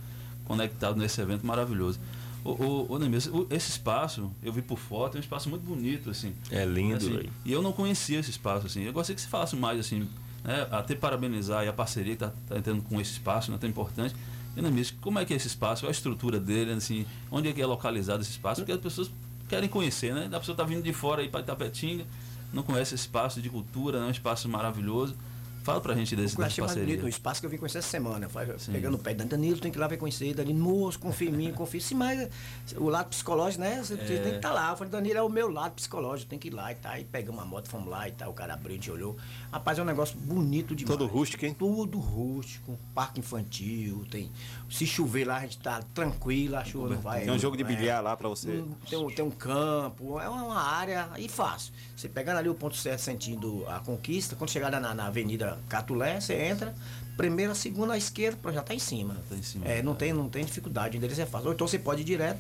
conectado nesse evento maravilhoso. O, o, o esse espaço, eu vi por foto, é um espaço muito bonito, assim. É lindo, Assim. E eu não conhecia esse espaço, assim. Eu gostaria que você falasse mais, assim, né? Até parabenizar aí a parceria que está tá entrando com esse espaço, né? Tão importante. E como é que é esse espaço? Qual é a estrutura dele, assim? Onde é que é localizado esse espaço? Porque as pessoas querem conhecer, né? A pessoa está vindo de fora aí para Itapetinga, não conhece esse espaço de cultura, né? Um espaço maravilhoso. Fala pra gente desse, Eu dessa achei mais parceria. bonito o espaço que eu vim conhecer essa semana. Vai Pegando o pé Danilo, tem que ir lá ver conhecer. Danilo, moço, confia em mim, confia. Sim, mas o lado psicológico, né? Você É. tem que estar lá. Eu falei, Danilo é o meu lado psicológico, tem que ir lá e tal. Aí pegamos uma moto, fomos lá e tal. O cara abriu, a gente olhou. Rapaz, é um negócio bonito demais. Todo rústico, hein? Tudo rústico, parque infantil, tem. Se chover lá, a gente tá tranquilo, a chuva não vai. Tem um jogo de é. bilhar lá pra você. Tem um, tem um campo, é uma, área aí fácil. Você pegando ali o ponto certo sentindo a conquista, quando chegar na, na Avenida Catulé, você entra, primeira, segunda à esquerda, já tá em cima. Tá em cima. É, não tem, não tem dificuldade, o endereço é fácil. Ou então você pode ir direto,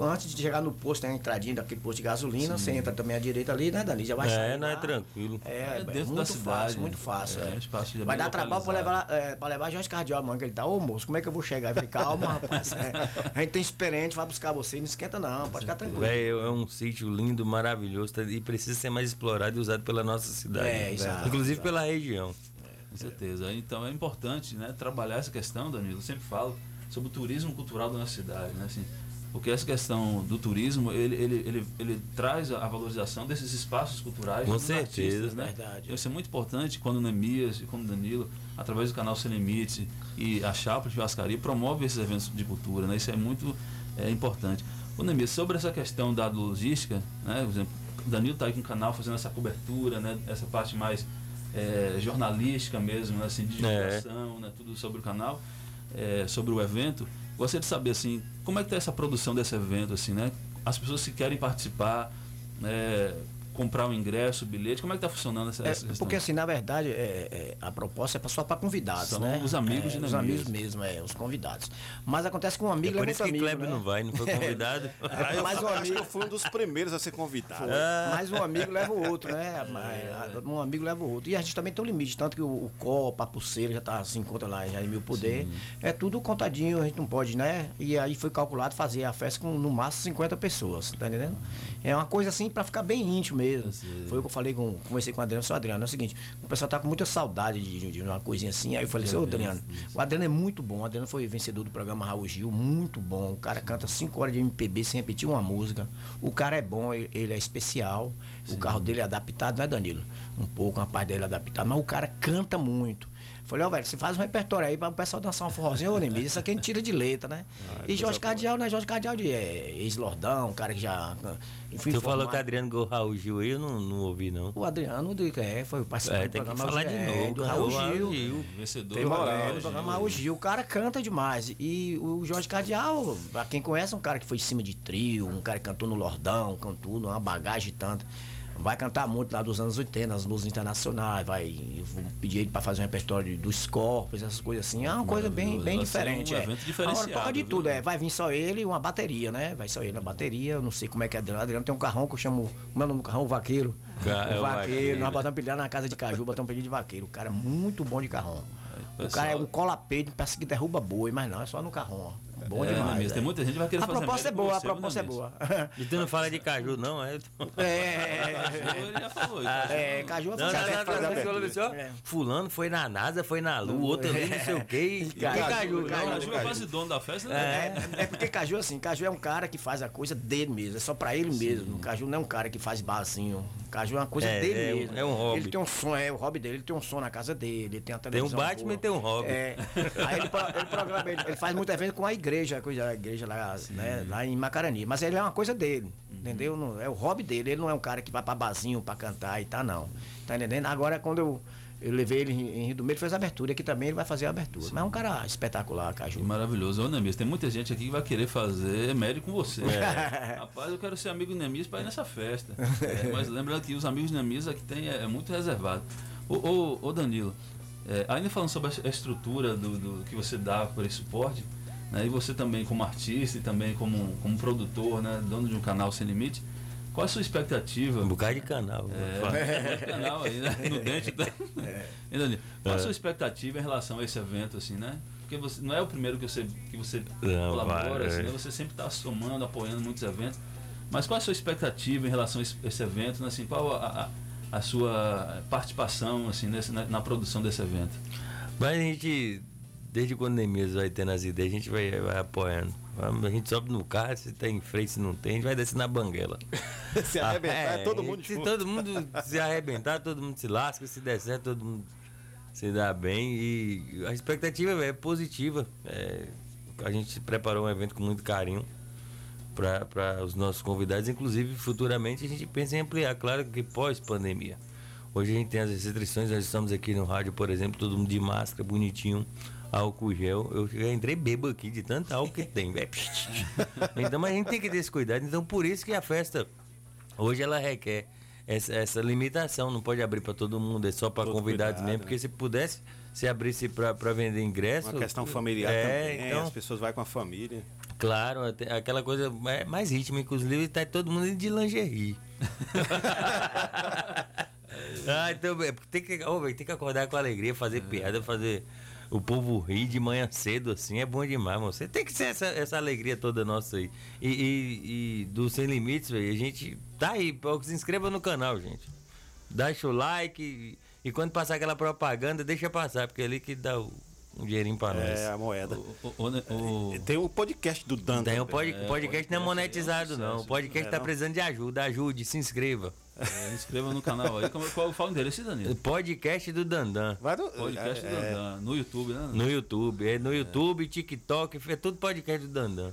Antes de chegar no posto, tem a entradinha daquele posto de gasolina, você entra também à direita ali, né, Dani? Já vai É, sair não é tranquilo. É, É é dentro muito da cidade, fácil, né? muito fácil. É, é. espaço Vai dar trabalho pra levar, é, pra levar Jorge Cardial, mano, que ele tá, ô moço, como é que eu vou chegar? Eu falei, calma, rapaz. é, a gente tem experiente, vai buscar você, não esquenta não, pode ficar tranquilo. É um sítio lindo, maravilhoso tá- e precisa ser mais explorado e usado pela nossa cidade. É, exato, Inclusive exato. pela região. Com certeza. Então é importante né, trabalhar essa questão, Danilo. Eu sempre falo sobre o turismo cultural da nossa cidade. Né, assim, porque essa questão do turismo, ele, ele, ele, ele traz a valorização desses espaços culturais Com dos certeza. artistas, né? Verdade. Isso é muito importante quando o Nemias e quando o Danilo, através do canal Sem Limites e a Chapa de Vascaria, promove esses eventos de cultura. Né? Isso é muito é, importante. O Nemias, sobre essa questão da logística, né? por exemplo, o Danilo está aí com o canal fazendo essa cobertura, né? essa parte mais é, jornalística mesmo, né? assim, de É. divulgação, né? tudo sobre o canal, é, sobre o evento. Gostaria de saber assim, como é que está essa produção desse evento, assim, né? As pessoas que querem participar, né? Comprar o ingresso, o bilhete, como é que está funcionando essa, É, essa questão? porque assim, na verdade, é, é, a proposta é só para convidados, São né? os amigos é, de Os amigos mesmo, é, os convidados. Mas acontece que um amigo É por leva isso que amigo, Kleber né? não vai, não foi convidado. Ah, eu, Mas o acho amigo- que eu fui um dos primeiros a ser convidado. Mas um amigo leva o outro, né? Mas, Um amigo leva o outro. E a gente também tem um limite, tanto que o, o copo, a pulseira já tá, se encontra lá já em mil poder. É tudo contadinho, a gente não pode, né? E aí foi calculado fazer a festa com no máximo 50 pessoas, tá entendendo? É uma coisa assim para ficar bem íntimo mesmo. Foi o que eu falei com, conversei com o Adriano, seu Adriano, é o seguinte, o pessoal tá com muita saudade de, de uma coisinha assim. Aí eu falei, seu Adriano, o Adriano é muito bom. O Adriano foi vencedor do programa Raul Gil, muito bom. O cara canta 5 horas de MPB sem repetir uma música. O cara é bom, ele, ele é especial. O carro dele é adaptado, né, Danilo? Um pouco, uma parte dele é adaptada, mas o cara canta muito. Falei, ó, velho, você faz um repertório aí para o pessoal dançar um forrozinho, ô Nemis, isso aqui a gente tira de letra, né? e Jorge Cardial, né? Jorge Cardial de é, ex-lordão, um cara que já. Enfim, Tu falou formado. que Adriano Gol Raul Gil aí, eu não, não ouvi, não. O Adriano do é, foi participante É, do tem que programa falar de é, novo, do cara, Raul o Raul Gil. Gil. Vencedor Tem do moral, Raul do Gil. programa Raul Gil. O cara canta demais. E o Jorge Cardial, pra quem conhece, é um cara que foi em cima de trio, um cara que cantou no Lordão, cantou uma bagagem tanta. Vai cantar muito lá dos anos 80, nas luzes internacionais, vai pedir ele para fazer um repertório dos Scorpions, essas coisas assim. É uma coisa bem, bem Vai ser um diferente. é. evento diferenciado, Agora toca de viu? tudo, é. Vai vir só ele e uma bateria, né? Vai só ele na bateria. Eu não sei como é que é Adriano. Adriano tem um carrão que eu chamo. Como é o nome do carrão? O vaqueiro. Ca- é o o vaqueiro. vaqueiro. Nós botamos pilhar na casa de Caju, botamos pedido de vaqueiro. O cara é muito bom de carrão. O pessoal- cara é um cola-peito, parece que derruba boi, mas não, é só no carrão. ó. Bom É, demais. Nemias, é. tem muita gente que vai querer A fazer proposta é boa, a você, proposta é boa. E tu não fala de caju, não, é? É, Ele já falou. é, Caju Não, vai não, não, não, É. Fulano foi na NASA, foi na Lua, outro ali não sei o quê. Caju, caju, Caju. Caju é quase dono da festa, né? É, é porque Caju, assim, Caju é um cara que faz a coisa dele mesmo, é só pra ele mesmo. Caju não é um cara que faz barzinho. Caju é uma coisa É, dele é mesmo. é um hobby. Ele tem um som, é o hobby dele, ele tem um som na casa dele, ele tem a Tem um televisão. Batman e tem um hobby. É. Aí ele, pro- ele programa, ele, ele faz muito evento com a igreja, a coisa, a igreja lá, né, lá em Macarani. Mas ele é uma coisa dele, entendeu? Não, é o hobby dele. Ele não é um cara que vai pra barzinho pra cantar e tá, não. Tá entendendo? Agora, quando eu, eu levei ele em, Rio do Meio, ele fez a abertura. Aqui também ele vai fazer a abertura. Mas é um cara espetacular, Caju. Maravilhoso. Ô, Nemias, tem muita gente aqui que vai querer fazer médio com você. É. Rapaz, eu quero ser amigo do Nemias para ir nessa festa. É, mas lembrando que os amigos do Nemias aqui tem, é, é muito reservado. Ô, ô, ô Danilo, é, ainda falando sobre a estrutura do, do que você dá para esse suporte, né, e você também como artista e também como, como produtor, né, dono de um canal sem limite, qual a sua expectativa? Um bocado de canal. É, muito canal aí, né? No dente. Tá? Danilo? Qual a É. sua expectativa em relação a esse evento, assim, né? Porque você, não é o primeiro que você, que você Não, colabora, assim, é. né? Você sempre está somando, apoiando muitos eventos. Mas qual a sua expectativa em relação a esse, esse evento, né? Assim, qual a, a, a sua participação, assim, nesse, na, na produção desse evento? Mas a gente, desde quando mesmo vai tendo as ideias, a gente vai, vai apoiando. A gente sobe no carro, se tem freio, se não tem, a gente vai descer na banguela. Se arrebentar, é todo mundo Se junto. todo mundo se arrebentar, todo mundo se lasca, se der certo, todo mundo se dá bem. E a expectativa é positiva. É, a gente preparou um evento com muito carinho para os nossos convidados. Inclusive, futuramente a gente pensa em ampliar, claro que pós-pandemia. Hoje a gente tem as restrições, nós estamos aqui no rádio, por exemplo, todo mundo de máscara, bonitinho, álcool gel. Eu já entrei bêbado aqui de tanto álcool que tem. Então, mas a gente tem que ter esse cuidado. Então, por isso que a festa, hoje ela requer essa, essa limitação. Não pode abrir para todo mundo, é só para convidados cuidado, mesmo. né? Porque se pudesse, se abrisse para vender ingresso. Uma questão familiar é, também. Então, As pessoas vão com a família. Claro, aquela coisa mais, mais ritmo, inclusive tá todo mundo de lingerie. ah, então é, tem que, velho, tem que acordar com alegria, fazer piada, fazer o povo rir de manhã cedo, assim, é bom demais, mano. Você tem que ser essa, essa alegria toda nossa aí. E, e, e do Sem Limites, velho, a gente tá aí, se inscreva no canal, gente. Deixa o like e, e quando passar aquela propaganda, deixa passar, porque é ali que dá o, um dinheirinho pra nós. É, a moeda. O, Tem o podcast do Dan. Tem o pod, podcast não é monetizado, não. O podcast É, tá não? precisando de ajuda. Ajude, se inscreva. É, inscreva no canal aí. Como, qual fala o endereço, Danilo? Podcast do Dandan. Podcast do Dandan. No YouTube, né? No YouTube. É no YouTube, TikTok, é tudo podcast do Dandan.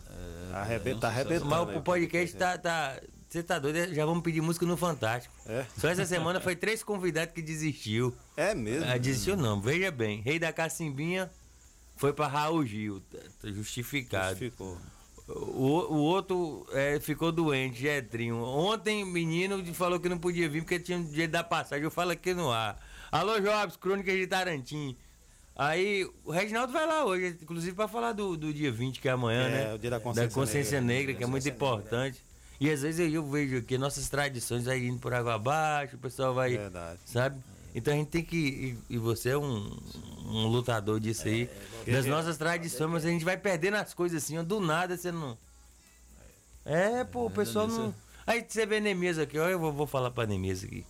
Arrebenta, tá arrebentando. Mas o podcast tá. tá você tá doido? Já vamos pedir música no Fantástico. Só essa semana foi três convidados que desistiu. É mesmo? Ah, desistiu não, veja bem. Rei da Cacimbinha foi pra Raul Gil. Tá justificado. Justificou. O, o outro é, ficou doente, Getrinho. Ontem, menino falou que não podia vir porque tinha um dia da passagem. Eu falo aqui no ar. Alô, Jobs, Crônicas de Tarantim. Aí, o Reginaldo vai lá hoje, inclusive para falar do, do dia 20, que é amanhã, É, né? o dia da consciência Negra, negra. que é muito importante. E às vezes eu vejo aqui nossas tradições aí indo por água abaixo, o pessoal vai. Verdade. Sabe? Então a gente tem que. E, e você é um, um lutador disso aí. É, das nossas tradições, mas a gente vai perdendo as coisas assim, ó, do nada você não. É, pô, o pessoal não. Aí você vê Nemias aqui, ó, eu vou, vou falar pra Nemias aqui.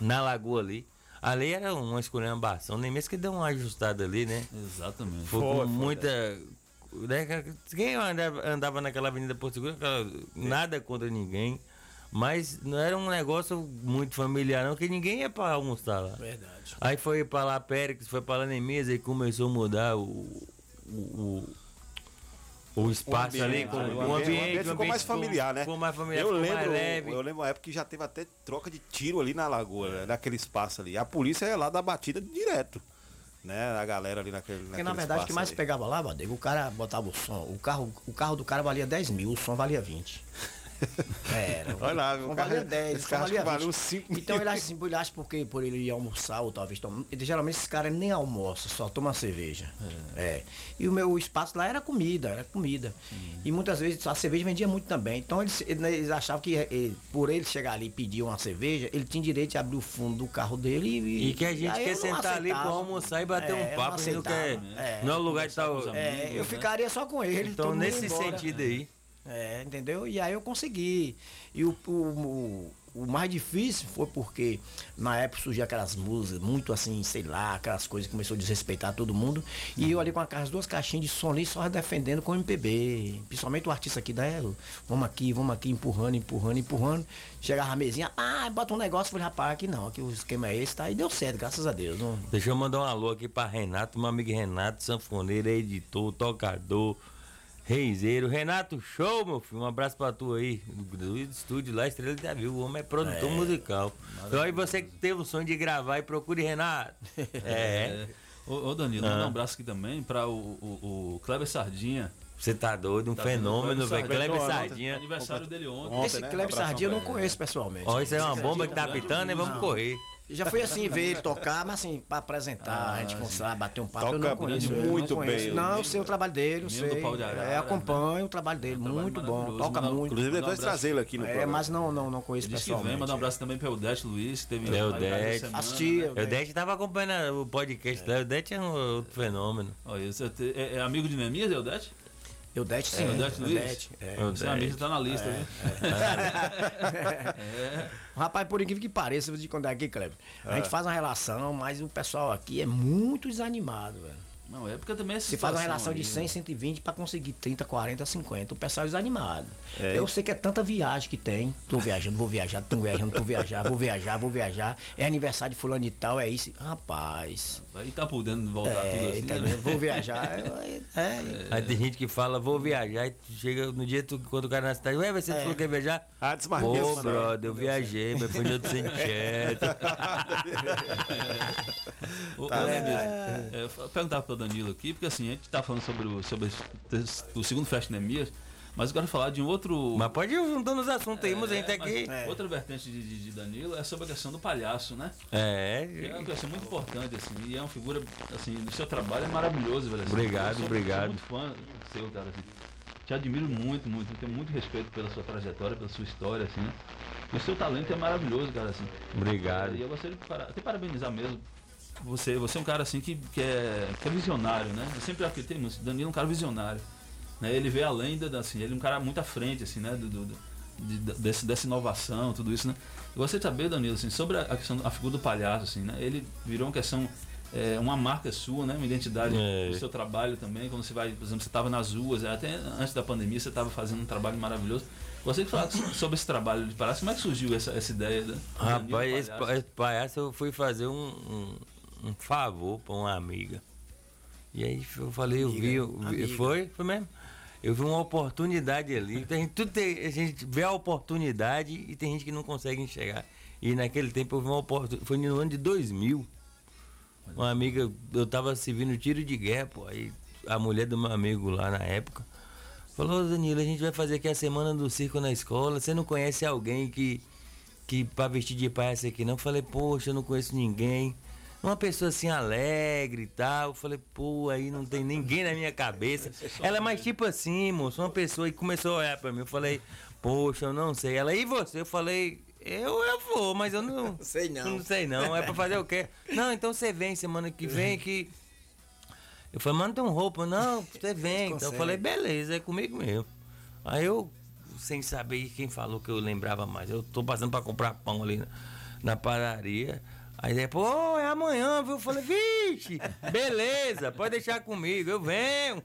Na lagoa ali. Ali era uma esculhambação. Nemias que deu uma ajustada ali, né? Exatamente. Foi, Foi, com foi, muita. né, Quem andava, andava naquela Avenida Porto Seguro, nada contra ninguém. Mas não era um negócio muito familiar, não, que ninguém ia pra almoçar lá. Verdade. Aí foi pra lá Périx, foi pra lá Nemias, aí começou a mudar o. o, o, o espaço ali, com, o o ambiente, ambiente, o ambiente ficou mais familiar, né? Ficou mais familiar, eu ficou lembro, mais leve. Eu lembro uma época que já teve até troca de tiro ali na lagoa, né, naquele espaço ali. A polícia ia lá da batida direto. Né? A galera ali naquele. Porque na verdade o que mais pegava lá, Badego, o cara botava o som. O carro, o carro do cara valia 10 mil, o som valia 20. Era. Olha lá, o carro- 10, esse que valia valeu 20. 5 Então ele acha assim, ele acha porque por ele ir almoçar ou talvez tomar. Geralmente esses caras nem almoçam, só tomam cerveja. É. E o meu espaço lá era comida, era comida. E muitas vezes a cerveja vendia muito também. Então eles, eles achavam que ele- por ele chegar ali e pedir uma cerveja, ele tinha direito de abrir o fundo do carro dele e. E que a gente quer não sentar ali pra aceitava. almoçar e bater É, um papo, gente não quer. É. Não é o lugar de estar. É, eu ficaria só com ele. Então, nesse embora. sentido aí. É, entendeu? E aí eu consegui. E o, o, o, mais difícil foi porque na época surgiu aquelas músicas, muito assim, sei lá, aquelas coisas que começou a desrespeitar todo mundo. E eu ali com aquelas duas caixinhas de som ali, só defendendo com o MPB. Principalmente o artista aqui da Elo. Vamos aqui, vamos aqui, empurrando, empurrando, empurrando. Chegava a mesinha, ah, bota um negócio, falei, rapaz, aqui não, aqui o esquema é esse, tá? E deu certo, graças a Deus. Não... Deixa eu mandar um alô aqui pra Renato, meu amigo Renato, sanfoneiro, editor, tocador, reizeiro. Renato, show, meu filho. Um abraço pra tu aí. Do estúdio lá, Estrela de Avião. O homem é produtor É, musical. Então aí você que teve o sonho de gravar e procure Renato. É. Ô, ô Danilo, Ah. manda um abraço aqui também pra o, o, o Kleber Sardinha. Você tá doido, um Tá fenômeno, velho. Kleber Ontem, Sardinha. Aniversário dele ontem. Esse Kleber Sardinha eu não conheço pessoalmente. Ó, isso é uma bomba que tá pitando, e vamos Não. correr. Já fui assim ver ele tocar, mas assim, pra apresentar, a gente conversar, bater um papo, eu Toca não conheço. ele, muito não conheço. bem, Não, o eu sei o trabalho dele, eu sei. Pau de Arara, É, acompanho o trabalho dele, muito bom, toca muito. Inclusive, um depois trazer ele aqui no É, programa. mas não, não, não conheço vem, pessoalmente. mandar um abraço também pro Eudete Luiz, que teve É o Dete. semana, Assisti, né? eu- O Dete tava acompanhando o podcast. O Dete é um outro fenômeno. Olha, é, é amigo de Neemias, Eudete? Eudete sim. É, Eudete Luiz? Eudete, é. Você é você tá na lista, viu? Rapaz, por incrível que pareça, eu vou te contar aqui, Kleber. A gente É. faz uma relação, mas o pessoal aqui é muito desanimado, velho. Não, é porque também é Você faz uma relação de aí, 100, né? 120 para conseguir 30, 40, 50. O pessoal é desanimado. É. Eu sei que é tanta viagem que tem. Tô viajando, vou viajar, tô viajando, tô viajar, vou viajar, vou viajar. É aniversário de fulano e tal, é isso. Rapaz. Aí tá podendo voltar É, tudo assim, entendeu? né? Vou viajar. É, é, Aí tem gente que fala, vou viajar, e tu chega no dia tu, quando o cara na cidade, ué, você É. falou que ia viajar? Ah, desmarquei Ô, essa, brother, eu viajei, mas foi de outro sentimento. Ô, Tá. ô, Danilo, é, eu perguntava pro Danilo aqui, porque assim, a gente tá falando sobre o, sobre o segundo Fest Neemias, mas eu quero falar de um outro. Mas pode ir juntando os assuntos aí, mas a gente tá mas aqui. Outra vertente de, de- de Danilo é sobre a questão do palhaço, né? É. Que é uma questão muito importante, assim, e é uma figura, assim, do seu trabalho é maravilhoso, velho. assim. Obrigado, Eu sou- obrigado. Sou muito fã seu, cara. assim. te admiro muito, muito. Eu tenho muito respeito pela sua trajetória, pela sua história, assim, né? E o seu talento é maravilhoso, cara, assim. Obrigado. E eu gostaria de para, até parabenizar mesmo. Você, você é um cara assim que, que, é, que é visionário, né? Eu sempre acreditei muito. Danilo é um cara visionário. Né? Ele vê além da, assim, ele é um cara muito à frente, assim, né? Do, do, de, desse, dessa inovação, tudo isso, né? Eu gostaria de saber, Danilo, assim, sobre a questão a figura do palhaço, assim, né? Ele virou uma questão é, uma marca sua, né? Uma identidade É. do seu trabalho também. Quando você vai, por exemplo, você estava nas ruas, até antes da pandemia, você estava fazendo um trabalho maravilhoso. Gostaria de falar sobre esse trabalho de palhaço. Como é que surgiu essa, essa ideia? Da, Danilo Rapaz, esse, Palhaço? pa- esse palhaço eu fui fazer um, um, um favor pra uma amiga. E aí eu falei, eu vi, eu vi- foi, foi mesmo. Eu vi uma oportunidade ali. Tem, tudo tem, a gente vê a oportunidade e tem gente que não consegue enxergar. E naquele tempo eu vi uma oportunidade. Foi no ano de 2000. Uma amiga, eu tava servindo tiro de guerra, pô. Aí a mulher do meu amigo lá na época falou, "Ô, Danilo, a gente vai fazer aqui a semana do circo na escola. Você não conhece alguém que, que pra vestir de palhaço aqui não? Eu falei, poxa, eu não conheço ninguém. Uma pessoa assim alegre e tal. Eu falei, pô, aí não tem ninguém na minha cabeça. Ela é mais tipo assim, moço, uma pessoa e começou a olhar pra mim. Eu falei, poxa, eu não sei. Ela, e você? Eu falei, eu, eu vou, mas eu não. Sei não. Não sei não. É pra fazer o quê? Não, então você vem semana que vem que. Eu falei, tem um roupa. Não, você vem. Então eu falei, beleza, é comigo mesmo. Aí eu, sem saber quem falou que eu lembrava mais, eu tô passando pra comprar pão ali na, na padaria. Aí depois, ô, é amanhã, viu? Eu falei, vixe, beleza, pode deixar comigo, eu venho.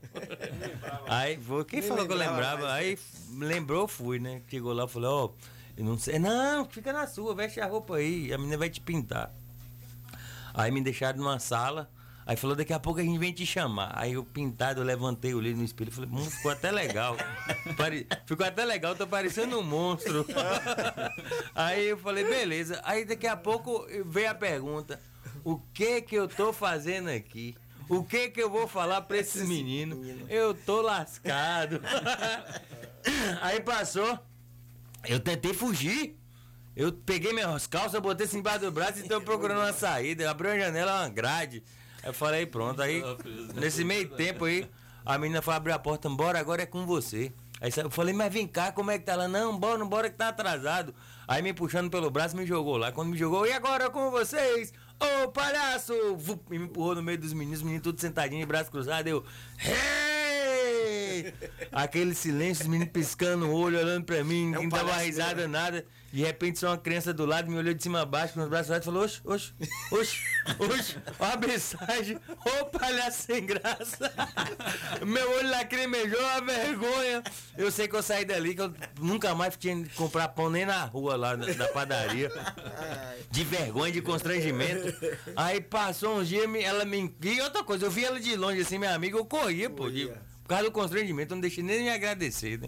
Aí, foi, quem falou que eu lembrava mais. Aí lembrou, fui, né? Chegou lá, falei, ó, eu não sei. Não, fica na sua, veste a roupa aí, a menina vai te pintar. Aí me deixaram numa sala. Aí falou, daqui a pouco a gente vem te chamar. Aí eu pintado, eu levantei, olhei no espelho e falei, hum, ficou até legal. Pare- Ficou até legal, tô parecendo um monstro. Aí eu falei, beleza. Aí daqui a pouco veio a pergunta, o que que eu tô fazendo aqui? O que que eu vou falar pra esses meninos? Eu tô lascado. Aí passou, eu tentei fugir. Eu peguei minhas calças, botei assim embaixo do braço e tô procurando uma saída. Eu abri uma janela, uma grade. Aí eu falei, pronto. Aí, nesse meio tempo aí, a menina foi abrir a porta, bora, agora é com você. Aí eu falei, mas vem cá, como é que tá lá? Não, bora, bora que tá atrasado. Aí me puxando pelo braço, me jogou lá. Quando me jogou, e agora com vocês? Ô palhaço! E me empurrou no meio dos meninos, os meninos tudo sentadinhos, de braço cruzado. Eu, hey! Aquele silêncio, os meninos piscando o olho, olhando pra mim, ninguém dava palhaço risada, mesmo. nada. De repente, só uma criança do lado me olhou de cima a baixo, com os braços cruzados e falou: Oxe, oxe, oxe, oxe, ó a mensagem, ô palhaço sem graça. Meu olho lacrimejou, a vergonha. Eu sei que eu saí dali, que eu nunca mais tinha que comprar pão nem na rua lá da, da padaria. De vergonha, de constrangimento. Aí passou uns dias, ela me. E outra coisa, eu vi ela de longe assim, minha amiga, eu corria, pô. de- causa do constrangimento, eu não deixei nem me agradecer, né?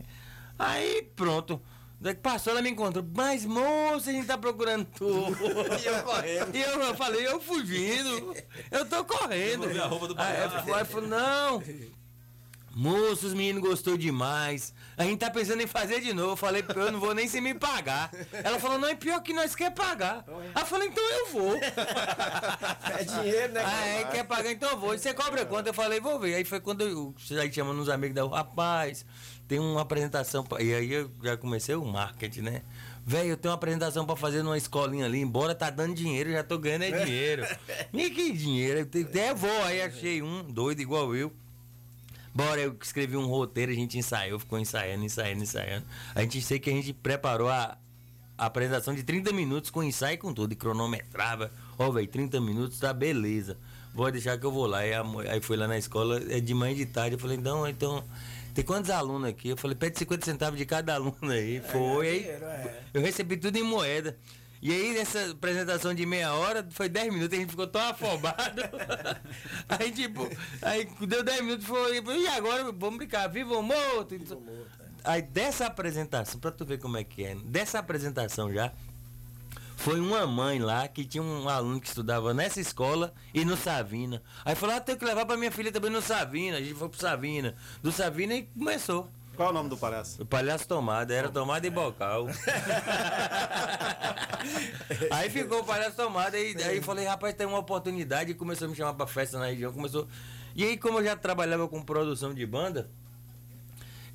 Aí pronto. Daí que passou, ela me encontrou. Mas, moça, a gente tá procurando tu. E eu correndo. E eu, eu falei, eu fugindo. Eu tô correndo. Devolvi a roupa do Aí falou, não. Moço, os meninos gostou demais. A gente tá pensando em fazer de novo. Eu falei, eu não vou nem se me pagar. Ela falou, não, é pior que nós quer pagar. Aí eu falei, então eu vou. É dinheiro, né? Ah, é, quer pagar, então eu vou. E você cobra quanto? Eu falei, vou ver. Aí foi quando eu aí chamando uns amigos da rapaz, tem uma apresentação. pra-" E aí eu já comecei o marketing, né? Velho, eu tenho uma apresentação pra fazer numa escolinha ali, embora tá dando dinheiro, eu já tô ganhando é dinheiro. E que dinheiro? Eu Até vou, aí achei um doido igual eu. Bora, eu escrevi um roteiro, a gente ensaiou, ficou ensaiando, ensaiando, ensaiando. A gente sei que a gente preparou a, a apresentação de 30 minutos com ensaio e com tudo, e cronometrava. Ó, velho, 30 minutos, tá beleza. Vou deixar que eu vou lá. Aí, a aí fui lá na escola, é de manhã e de tarde. Eu falei, não, então. Tem quantos alunos aqui? Eu falei, pede 50 centavos de cada aluno aí. Foi, aí. é. Eu recebi tudo em moeda. E aí, nessa apresentação de meia hora, foi 10 minutos, a gente ficou tão afobado. aí, tipo, aí deu 10 minutos, foi, e agora vamos brincar, vivo ou morto? Aí, dessa apresentação, pra tu ver como é que é, dessa apresentação já, foi uma mãe lá que tinha um aluno que estudava nessa escola e no Savina. Aí falou, ah, tenho que levar pra minha filha também no Savina. A gente foi pro Savina. Do Savina e começou. Qual é o nome do palhaço? O palhaço tomada, era tomada e bocal. aí ficou o palhaço tomada, e aí eu falei, rapaz, tem uma oportunidade, e começou a me chamar pra festa na região, começou. E aí, como eu já trabalhava com produção de banda,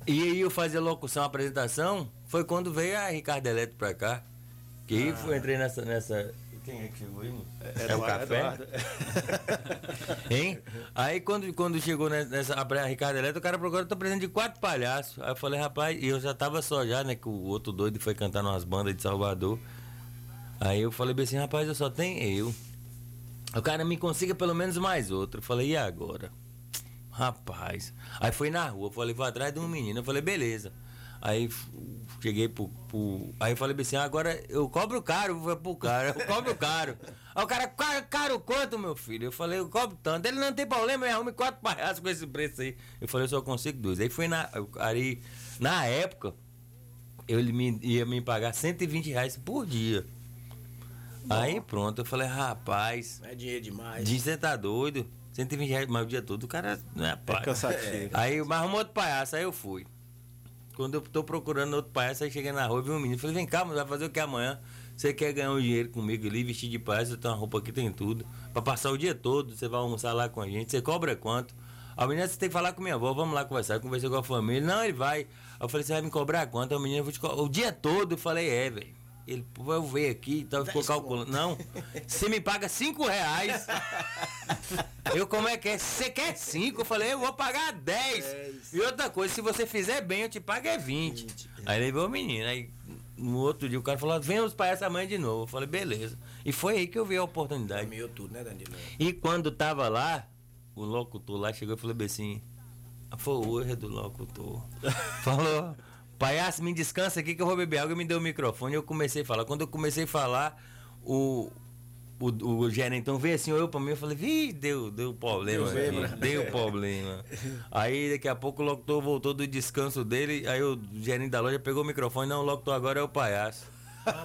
E aí eu fazia locução, apresentação, foi quando veio a Ricardo Eletro pra cá. Que aí Ah. fui, entrei nessa, nessa. Quem é que chegou aí, mano? É É, o café? Eduardo. hein? Aí quando, quando chegou nessa, a Ricardo Eletro, o cara procurou, eu tô precisando de quatro palhaços. Aí eu falei, rapaz, e eu já tava só já, né? Que o outro doido foi cantar umas bandas de Salvador. Aí eu falei assim, rapaz, eu só tenho eu. O cara me consiga pelo menos mais outro. Eu falei, e agora? Rapaz. Aí fui na rua, falei, vou atrás de um menino. Eu falei, beleza. Aí cheguei pro, pro- Aí eu falei assim, agora eu cobro caro, vou pro cara, eu cobro caro. Aí o cara, caro, caro quanto, meu filho? Eu falei, eu cobro tanto. Ele não tem problema, me arrume quatro palhaços com esse preço aí. Eu falei, eu só consigo dois. Aí foi na. Aí, na época, eu ele me, ia me pagar 120 reais por dia. Aí pronto, eu falei, rapaz. É dinheiro demais. De você tá doido? 120 reais, mas o dia todo o cara não é pago. cansativo. Aí, mas arrumou outro palhaço, aí eu fui. Quando eu tô procurando outro palhaço, aí cheguei na rua vi um menino. Falei, vem cá, mas vai fazer o que amanhã? Você quer ganhar um dinheiro comigo ali, vestir de palhaço, eu tenho uma roupa aqui, tem tudo. Pra passar o dia todo, você vai almoçar lá com a gente, você cobra quanto? A menina, você tem que falar com minha avó, vamos lá conversar. Conversei com a família. Não, ele vai. Eu falei, você vai me cobrar quanto? A menina, eu vou te co- o dia todo. Eu falei, é, velho. Ele, pô, eu ver aqui e tal, ficou calculando. Não, você me paga cinco reais. Eu, como é que é? Você quer cinco? Eu falei, eu vou pagar 10. E outra coisa, se você fizer bem, eu te pago é 20. Aí levou o menino. Aí no outro dia o cara falou, vem os palhaços amanhã de novo. Eu falei, beleza. E foi aí que eu vi a oportunidade. Caminhou tudo, né, Danilo? E quando tava lá, o locutor lá chegou e falou assim, foi hoje do locutor. Falou, palhaço, me descansa aqui que eu vou beber água e me deu o microfone. Eu comecei a falar. Quando eu comecei a falar, o, o, o gerentão veio assim, olhou pra mim, eu falei, vi, deu, deu problema. Deu aqui. Deu problema. Aí daqui a pouco o locutor voltou do descanso dele, aí o gerente da loja pegou o microfone, não, o locutor agora é o palhaço.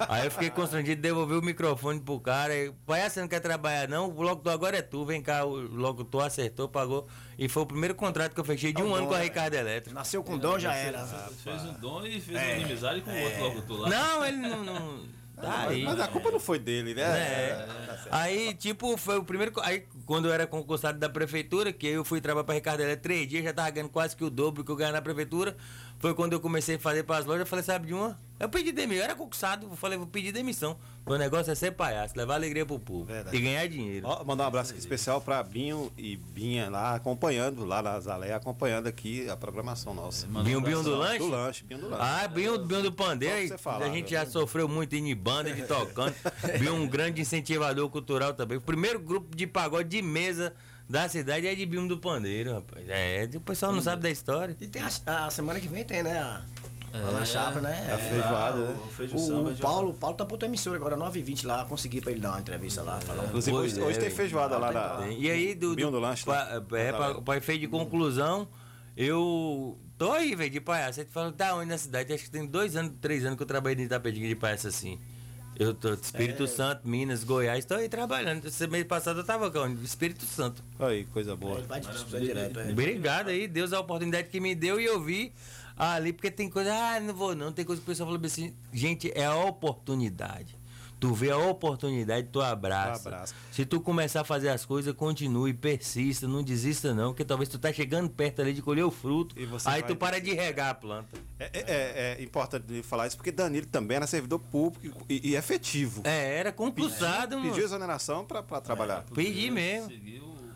Aí eu fiquei constrangido, devolvi o microfone pro cara. E, Palhaço, você não quer trabalhar não? O locutor agora é tu. Vem cá, o locutor acertou, pagou. E foi o primeiro contrato que eu fechei de um É o ano dom, com a né? Ricardo Elétrico. Nasceu com dom, já era. Fez um dom e fez É. uma inimizade com o outro locutor lá. Não, ele não. não tá aí. Mas a culpa não foi dele, né? É. Tá certo. Aí, tipo, foi o primeiro. Aí, quando eu era concursado da prefeitura, que eu fui trabalhar pra Ricardo Elétrico três dias, já tava ganhando quase que o dobro que eu ganhava na prefeitura. Foi quando eu comecei a fazer pras lojas, eu falei, sabe de uma? Eu pedi demissão, eu era concursado, eu falei, vou pedir demissão. O negócio é ser palhaço, levar alegria pro povo Verdade. e ganhar dinheiro. Ó, mandar um abraço aqui especial para Binho e Binha lá acompanhando, lá na Zalé, acompanhando aqui a programação nossa. Binho, Binho do lanche? Do lanche, Binho do lanche. Ah, Binho, Binho do Pandeiro, falar, a gente né? já sofreu muito em banda, de tocando. Binho um grande incentivador cultural também. O primeiro grupo de pagode de mesa da cidade é de Binho do Pandeiro, rapaz. É, o pessoal não sabe da história. E tem a, a semana que vem tem, né? A, lá na chapa, né? A feijoada, né? O O, o Paulo, o Paulo tá pra outra emissora agora, 9h20 lá, consegui pra ele dar uma entrevista lá, falar Inclusive, hoje, é, hoje tem feijoada lá na. Tem. E aí, do, do, do lanche. pa, lá. é, pra, pra efeito de conclusão, eu tô aí, velho, de palhaço. Aí tu fala, tá onde na cidade? Acho que tem dois anos, três anos que eu trabalhei em Itapetinga de palhaço assim. Eu tô de Espírito Santo, Minas, Goiás, tô aí trabalhando. Esse mês passado eu tava onde? Espírito Santo. Aí, coisa boa. Vai discutir direto, é. Obrigado aí, Deus a oportunidade que me deu e eu vi ali, porque tem coisa, ah, não vou não, tem coisa que o pessoal fala assim, gente, é a oportunidade. Tu vê a oportunidade, tu abraça. Abraça. Se tu começar a fazer as coisas, continue, persista, não desista não, porque talvez tu tá chegando perto ali de colher o fruto, E você aí vai tu para de regar a planta. É, é- é- é importante falar isso porque Danilo também era servidor público e, e efetivo. É, era concursado, Pediu, mano. pediu exoneração para trabalhar. Pedi mesmo.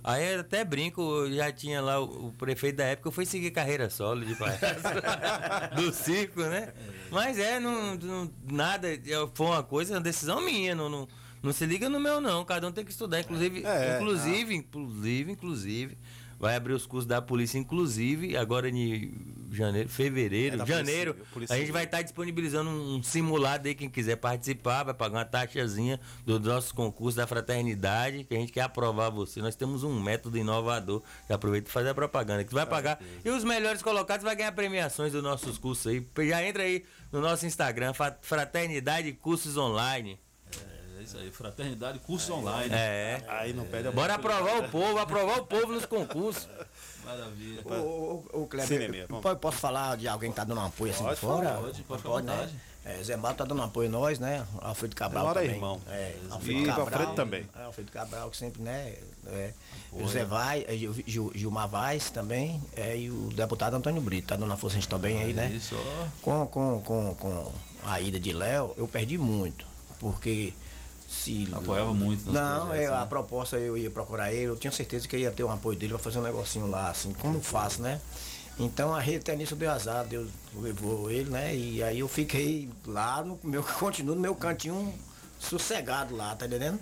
Aí eu até brinco, eu já tinha lá o, o prefeito da época, eu fui seguir carreira solo de palhaço. do circo, né? Mas é, não, não- nada, é, foi uma coisa, uma decisão minha, não, não, não se liga no meu não, cada um tem que estudar, inclusive, É, inclusive, inclusive, inclusive, vai abrir os cursos da polícia, inclusive, agora em janeiro, fevereiro, É, polícia janeiro, civil, polícia a gente vai estar disponibilizando um simulado aí, quem quiser participar, vai pagar uma taxazinha do nosso concurso da fraternidade, que a gente quer aprovar você. Nós temos um método inovador. Já aproveita e fazer a propaganda, que tu vai pagar. E os melhores colocados vai ganhar premiações dos nossos cursos aí. Já entra aí no nosso Instagram, Fraternidade Cursos Online. É isso aí, fraternidade, cursos online. É. Aí não pede a Bora aprovar o povo, aprovar o povo nos concursos. Maravilha. Ô, ô, ô, po- posso falar de alguém que tá dando um apoio assim Pode de fora? pode, pode à né? É, Zé Mato tá dando apoio a nós, né? Alfredo Cabral aí, também. irmão. É, E o Alfredo também. É, Alfredo Cabral, que sempre, né? É, José Vai, é, Gil- Gil- Gilmar Vaz também, é, e o deputado Antônio Brito, tá dando a força a gente também aí, né? Isso, ó. Com, com, com, com a ida de Léo, eu perdi muito, porque se... Apoiava muito Não, projetos, é, a né? proposta eu ia procurar ele, eu tinha certeza que ia ter o apoio dele para fazer um negocinho lá, assim, como faço, né? Então a rede até nisso deu azar, Deus levou ele, né? E aí eu fiquei lá no meu, continuo no meu cantinho sossegado lá, tá entendendo?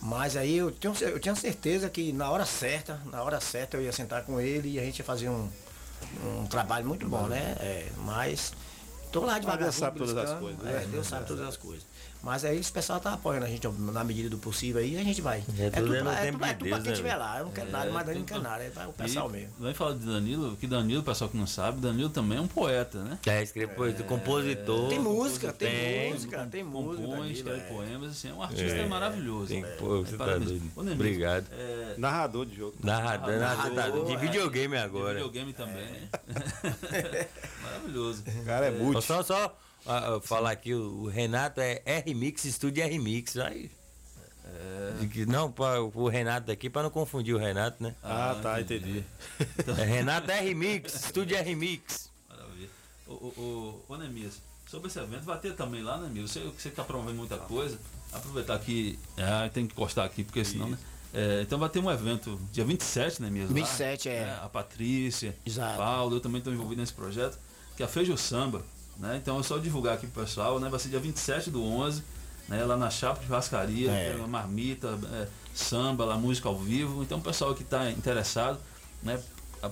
Mas aí eu tinha, eu tinha certeza que na hora certa, na hora certa eu ia sentar com ele e a gente ia fazer um, um trabalho muito bom, né? É, mas tô lá devagarzinho. Deus sabe todas as coisas, É, né? Deus sabe todas as coisas. Mas aí esse pessoal tá apoiando a gente na medida do possível aí, a gente vai. É tudo é no pra- tempo pra- de é tudo pra quem né, estiver velho? lá. Eu não quero É, nada, mas ele não nada, é para o pessoal E mesmo. Vem falar de Danilo, que Danilo, pessoal que não sabe, Danilo também é um poeta, né? É, escreve poesia, compositor. Tem música, tem, Tem. música, tem música. Compõe, Danilo, escreve é. poemas, assim, é um artista É, maravilhoso. tem- É, pô, você tá doido. Obrigado. é, Narrador de jogo. Narrador, narrador, narrador, de é. videogame De agora. videogame também. Maravilhoso. O cara é multi. Só, só ah, ah, falar aqui, o o Renato é R-Mix, estúdio R-Mix. Aí. Que- Não, pra, o Renato daqui, pra não confundir o Renato, né? Ah, tá, entendi. É Renato R-Mix, estúdio R-Mix. Maravilha. Ô, ô, ô, ô Nemias, sobre esse evento, vai ter também lá, né, Nemias? Você, você que tá promovendo muita coisa, aproveitar que. Ah, tem que encostar aqui, porque senão, né? É, então vai ter um evento dia 27, né, mesmo? 27, é. A Patrícia, Exato. Paulo, eu também estou envolvido nesse projeto, que é a Feijo Samba, né? Então é só divulgar aqui pro pessoal, né? Vai ser dia 27 do 11, né? Lá na Chapa de Rascaria, É. marmita, é, samba, lá, música ao vivo. Então o pessoal que está interessado, né?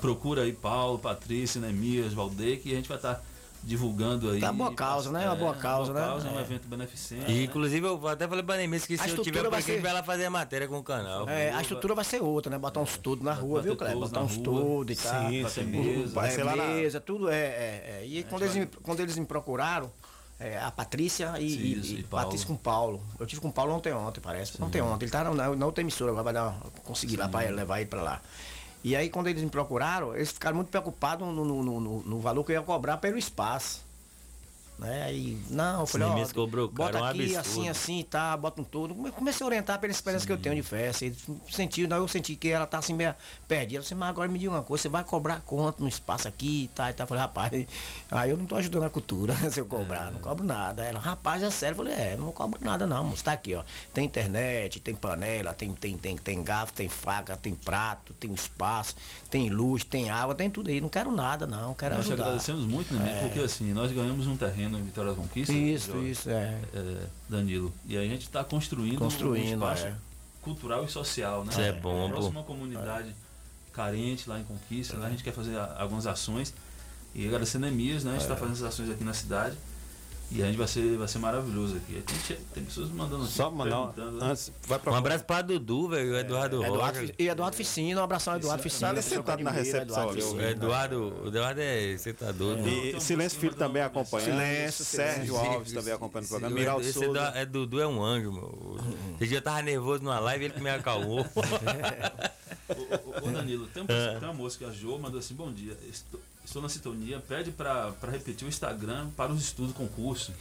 Procura aí Paulo, Patrícia, Nemias, Valdeque, e a gente vai estar divulgando aí. Tá boa causa, né? Uma boa causa, né? É um É. evento beneficente. E, né? inclusive, eu até falei pra Neemias que A se eu estrutura tiver aqui, ser- a gente vai lá fazer a matéria com o canal. É, a estrutura vai ser outra, né? Botar uns tudo na rua, viu, Cleber? Botar uns tudo e tal. Sim, sim. mesa. Vai é, ser lá mesa, tudo é. é, é. E quando, eles, me- quando eles me procuraram, é, a Patrícia e, e- Isso, e e Paulo. Patrícia com o Paulo. Eu tive com o Paulo ontem, ontem, parece. Ontem, ontem. Ele tá na, na outra emissora, agora vai dar, uma- conseguir lá para levar ele para lá. E aí, quando eles me procuraram, eles ficaram muito preocupados no, no, no- no- valor que eu ia cobrar pelo espaço. Né? E, não, eu falei, ó, cobrou bota um aqui, absurdo. assim, assim, tá, bota um todo. Come- Comecei a orientar pela experiência que eu tenho de festa. Senti, não, eu senti que ela tá assim meio perdida. Eu disse, mas agora me diga uma coisa, você vai cobrar quanto no espaço aqui e tá, e tá. Eu falei, rapaz, aí eu não tô ajudando a cultura se eu cobrar, não cobro nada. Ela, rapaz, é sério. Eu falei, é, não cobro nada não, moço. Tá aqui, ó. Tem internet, tem panela, tem, tem, tem, tem garfo, tem faca, tem prato, tem espaço, tem luz, tem água, tem tudo aí. Não quero nada, não. Quero Nós ajudar. agradecemos muito, né? É. Porque assim, nós ganhamos um terreno em Vitória da Conquista. Isso, Jorge, isso, é. é, Danilo. E a gente está construindo, Construindo, um espaço é. cultural e social, né? Isso é bom, pô. próxima comunidade carente lá em Conquista, lá a gente quer fazer algumas ações. E agradecendo a Emias, né? A gente está É. fazendo essas ações aqui na cidade. E a gente vai ser, vai ser maravilhoso aqui. Tem, tem pessoas mandando aqui, Só mandar perguntando, né? antes, vai pra Um abraço pra Dudu, velho, o Eduardo Eduardo, Rocha. Fi- e Eduardo Ficino, um abração ao Eduardo Ficino. ali sentado na recepção Eduardo, o Eduardo é, você tá doido. E Silêncio Filho também acompanhando. Silêncio, Sérgio. Alves também acompanhando o programa. Miraldo esse Souza. Edu- é Dudu é um anjo, meu. Esse dia eu tava nervoso numa live, ele que me acalmou. Ô, Danilo, tem, um, É. tem uma moça que a Jo mandou assim, bom dia, estou, na sintonia, pede para repetir o Instagram para os estudos concurso.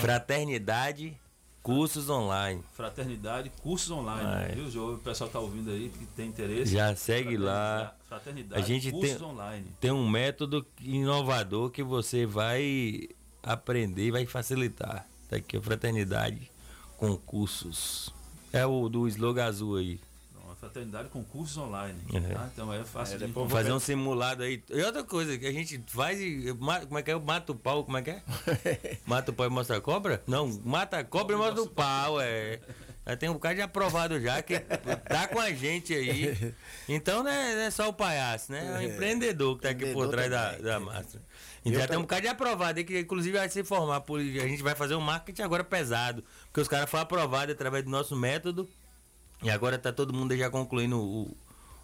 Fraternidade, cursos online. Fraternidade, cursos online, Vai. viu, Jo? O pessoal tá ouvindo aí, que tem interesse. Já segue lá. Fraternidade, A gente cursos tem, online. tem um método inovador que você vai aprender e vai facilitar. Tá aqui, a Fraternidade Concursos. É o do slogan azul aí. Fraternidade com cursos online. É. tá? Então é fácil de Vou encontrar. fazer um simulado aí. E outra coisa, que a gente faz e. Como é que é? Mata o pau, como é que é? Mata o pau e mostra a cobra? Não, mata a cobra e mostra o pau, é. Já tem um bocado de aprovado já, que tá com a gente aí. Então não é, não é só o palhaço, né? É o É. empreendedor que tá aqui por trás da, também. da máscara. Então já tem um bocado de aprovado aí, que inclusive vai se formar. Por, a gente vai fazer um marketing agora pesado. Porque os caras foram aprovados através do nosso método. E agora tá todo mundo já concluindo o-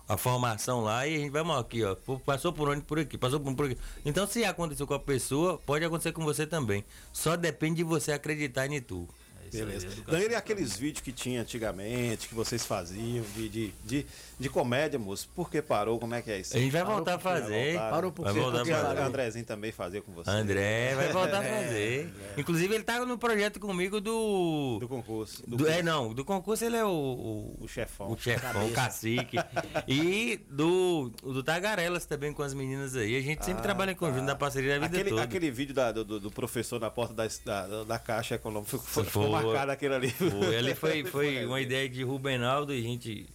a formação lá e a gente vai mal aqui, ó. Passou por onde? Por aqui, passou por por aqui. Então se aconteceu com a pessoa, pode acontecer com você também. Só depende de você acreditar em tu. Beleza. E aqueles vídeos que tinha antigamente, que vocês faziam, de, de, de, de comédia, moço, por que parou? Como é que é isso? A gente vai Parou voltar a fazer. Voltaram? Parou por quê? Porque Vai voltar o fazer. Andrezinho também fazia com você. André vai voltar a É, fazer. Inclusive, ele tá no projeto comigo do. Do concurso. Do- é, não, do concurso ele é o. O, o chefão. O chefão, o cacique. e do, do Tagarelas também com as meninas aí. A gente sempre Ah, trabalha em conjunto na parceria da vida Aquele, toda. aquele vídeo da- do, do professor na porta da, da, da caixa econômica ficou, ficou Foi. marcado aquele ali. Foi, ali foi, foi uma ideia de Rubenaldo e a gente.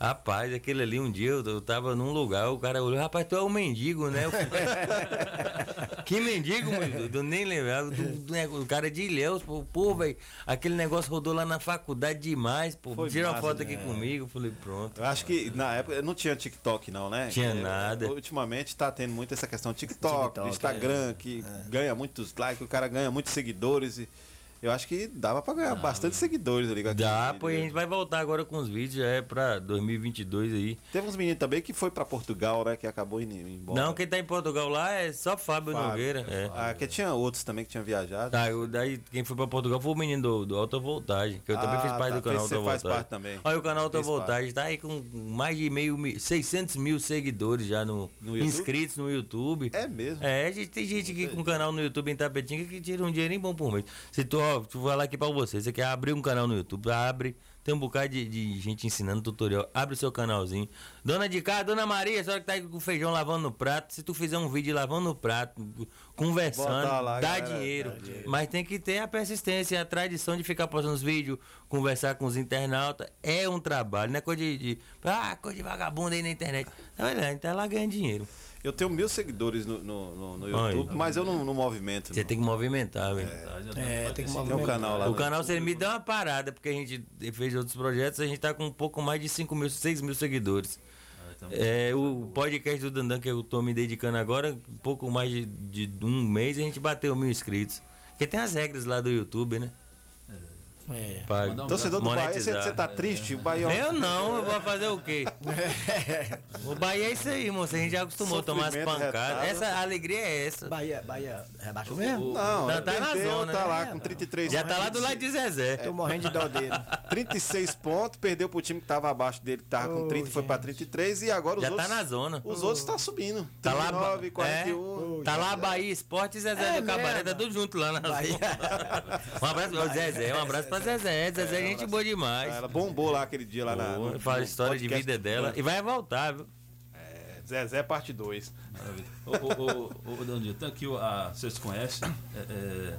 Rapaz, aquele ali um dia eu, eu tava num lugar, o cara olhou, rapaz, tu é um mendigo, né? Eu que mendigo, mano? Eu nem lembrava. Do, do o cara de Ilhéus, pô, pô velho, aquele negócio rodou lá na faculdade demais, pô. Foi Tira uma foto né? aqui comigo. Eu falei, pronto. Eu acho que na época não tinha TikTok, não, né? Tinha É, nada. Ultimamente tá tendo muito essa questão TikTok, TikTok, Instagram, que ganha muitos likes, o cara ganha muitos seguidores. E eu acho que dava pra ganhar bastante seguidores ali Dá, vídeo. e a gente vai voltar agora com os vídeos, já é pra 2022 aí. Teve uns meninos também que foi pra Portugal, né? Que acabou indo embora. Não, quem tá em Portugal lá é só Fábio, Fábio. Nogueira. É. Ah, que tinha outros também que tinham viajado. Tá, eu, daí quem foi pra Portugal foi o menino do, do Alta Voltagem, que eu também Ah, fiz parte tá, do canal você Alta faz Voltagem. parte também. Olha, o canal Alta Voltagem tá aí com mais de meio, mi- 600 mil seguidores já no, No inscritos no YouTube. É mesmo? É, a gente, tem gente aqui com canal no YouTube em Tapetinga que tira um dinheirinho bom por mês. Se tu, ó, vai lá aqui pra você, você quer abrir um canal no YouTube, abre. Tem um bocado de, de gente ensinando tutorial. Abre o seu canalzinho. Dona de casa, Dona Maria, a senhora que tá aí com o feijão lavando no prato. Se tu fizer um vídeo lavando no prato, conversando, lá, dá galera, dinheiro. dá dinheiro. Mas tem que ter a persistência, a tradição de ficar postando os vídeos, conversar com os internautas. É um trabalho, não é coisa de. de ah, coisa de vagabundo aí na internet. Não é, então lá ganha dinheiro. Eu tenho mil seguidores no, no, no- no. YouTube, mas eu não, não movimento. Você tem que movimentar, velho. É, tem que Tem um movimentar. canal lá. O canal Sem Limite deu uma parada, porque a gente fez outros projetos, a gente tá com um pouco mais de 5 mil, 6 mil seguidores. É, o podcast do Dandan que eu tô me dedicando agora, um pouco mais de, de um mês, a gente bateu mil inscritos. Porque tem as regras lá do YouTube, né? É. Pra Torcedor do Bahia, você, você tá triste? O Bahia Eu não, eu vou fazer o quê? o Bahia é isso aí, moço. A gente já acostumou a tomar as pancadas. retado. Essa a alegria é essa. Bahia, Bahia rebaixou mesmo? Não, Tá- tá na zona, tá né? lá com 33 Já tá lá do lado de Zezé. Tô morrendo de dó dele. 36 pontos, perdeu pro time que tava abaixo dele, que tava com 30, foi pra 33 e agora os Já outros. tá na zona. Os outros tá subindo. Tá lá, 39, é, 41. tá lá Bahia Esporte e Zezé É do Cabaré, tá tudo junto lá na zona. Um abraço pro Zezé, um abraço pra Zezé. Zezé é gente boa demais. Ela bombou lá aquele dia lá na. No- Fala a história de vida dela. E vai voltar, viu? É, Zezé parte 2. Maravilha. Ô, ô, ô, ô, Dandinho, tem aqui o- a. Vocês conhecem? É, é,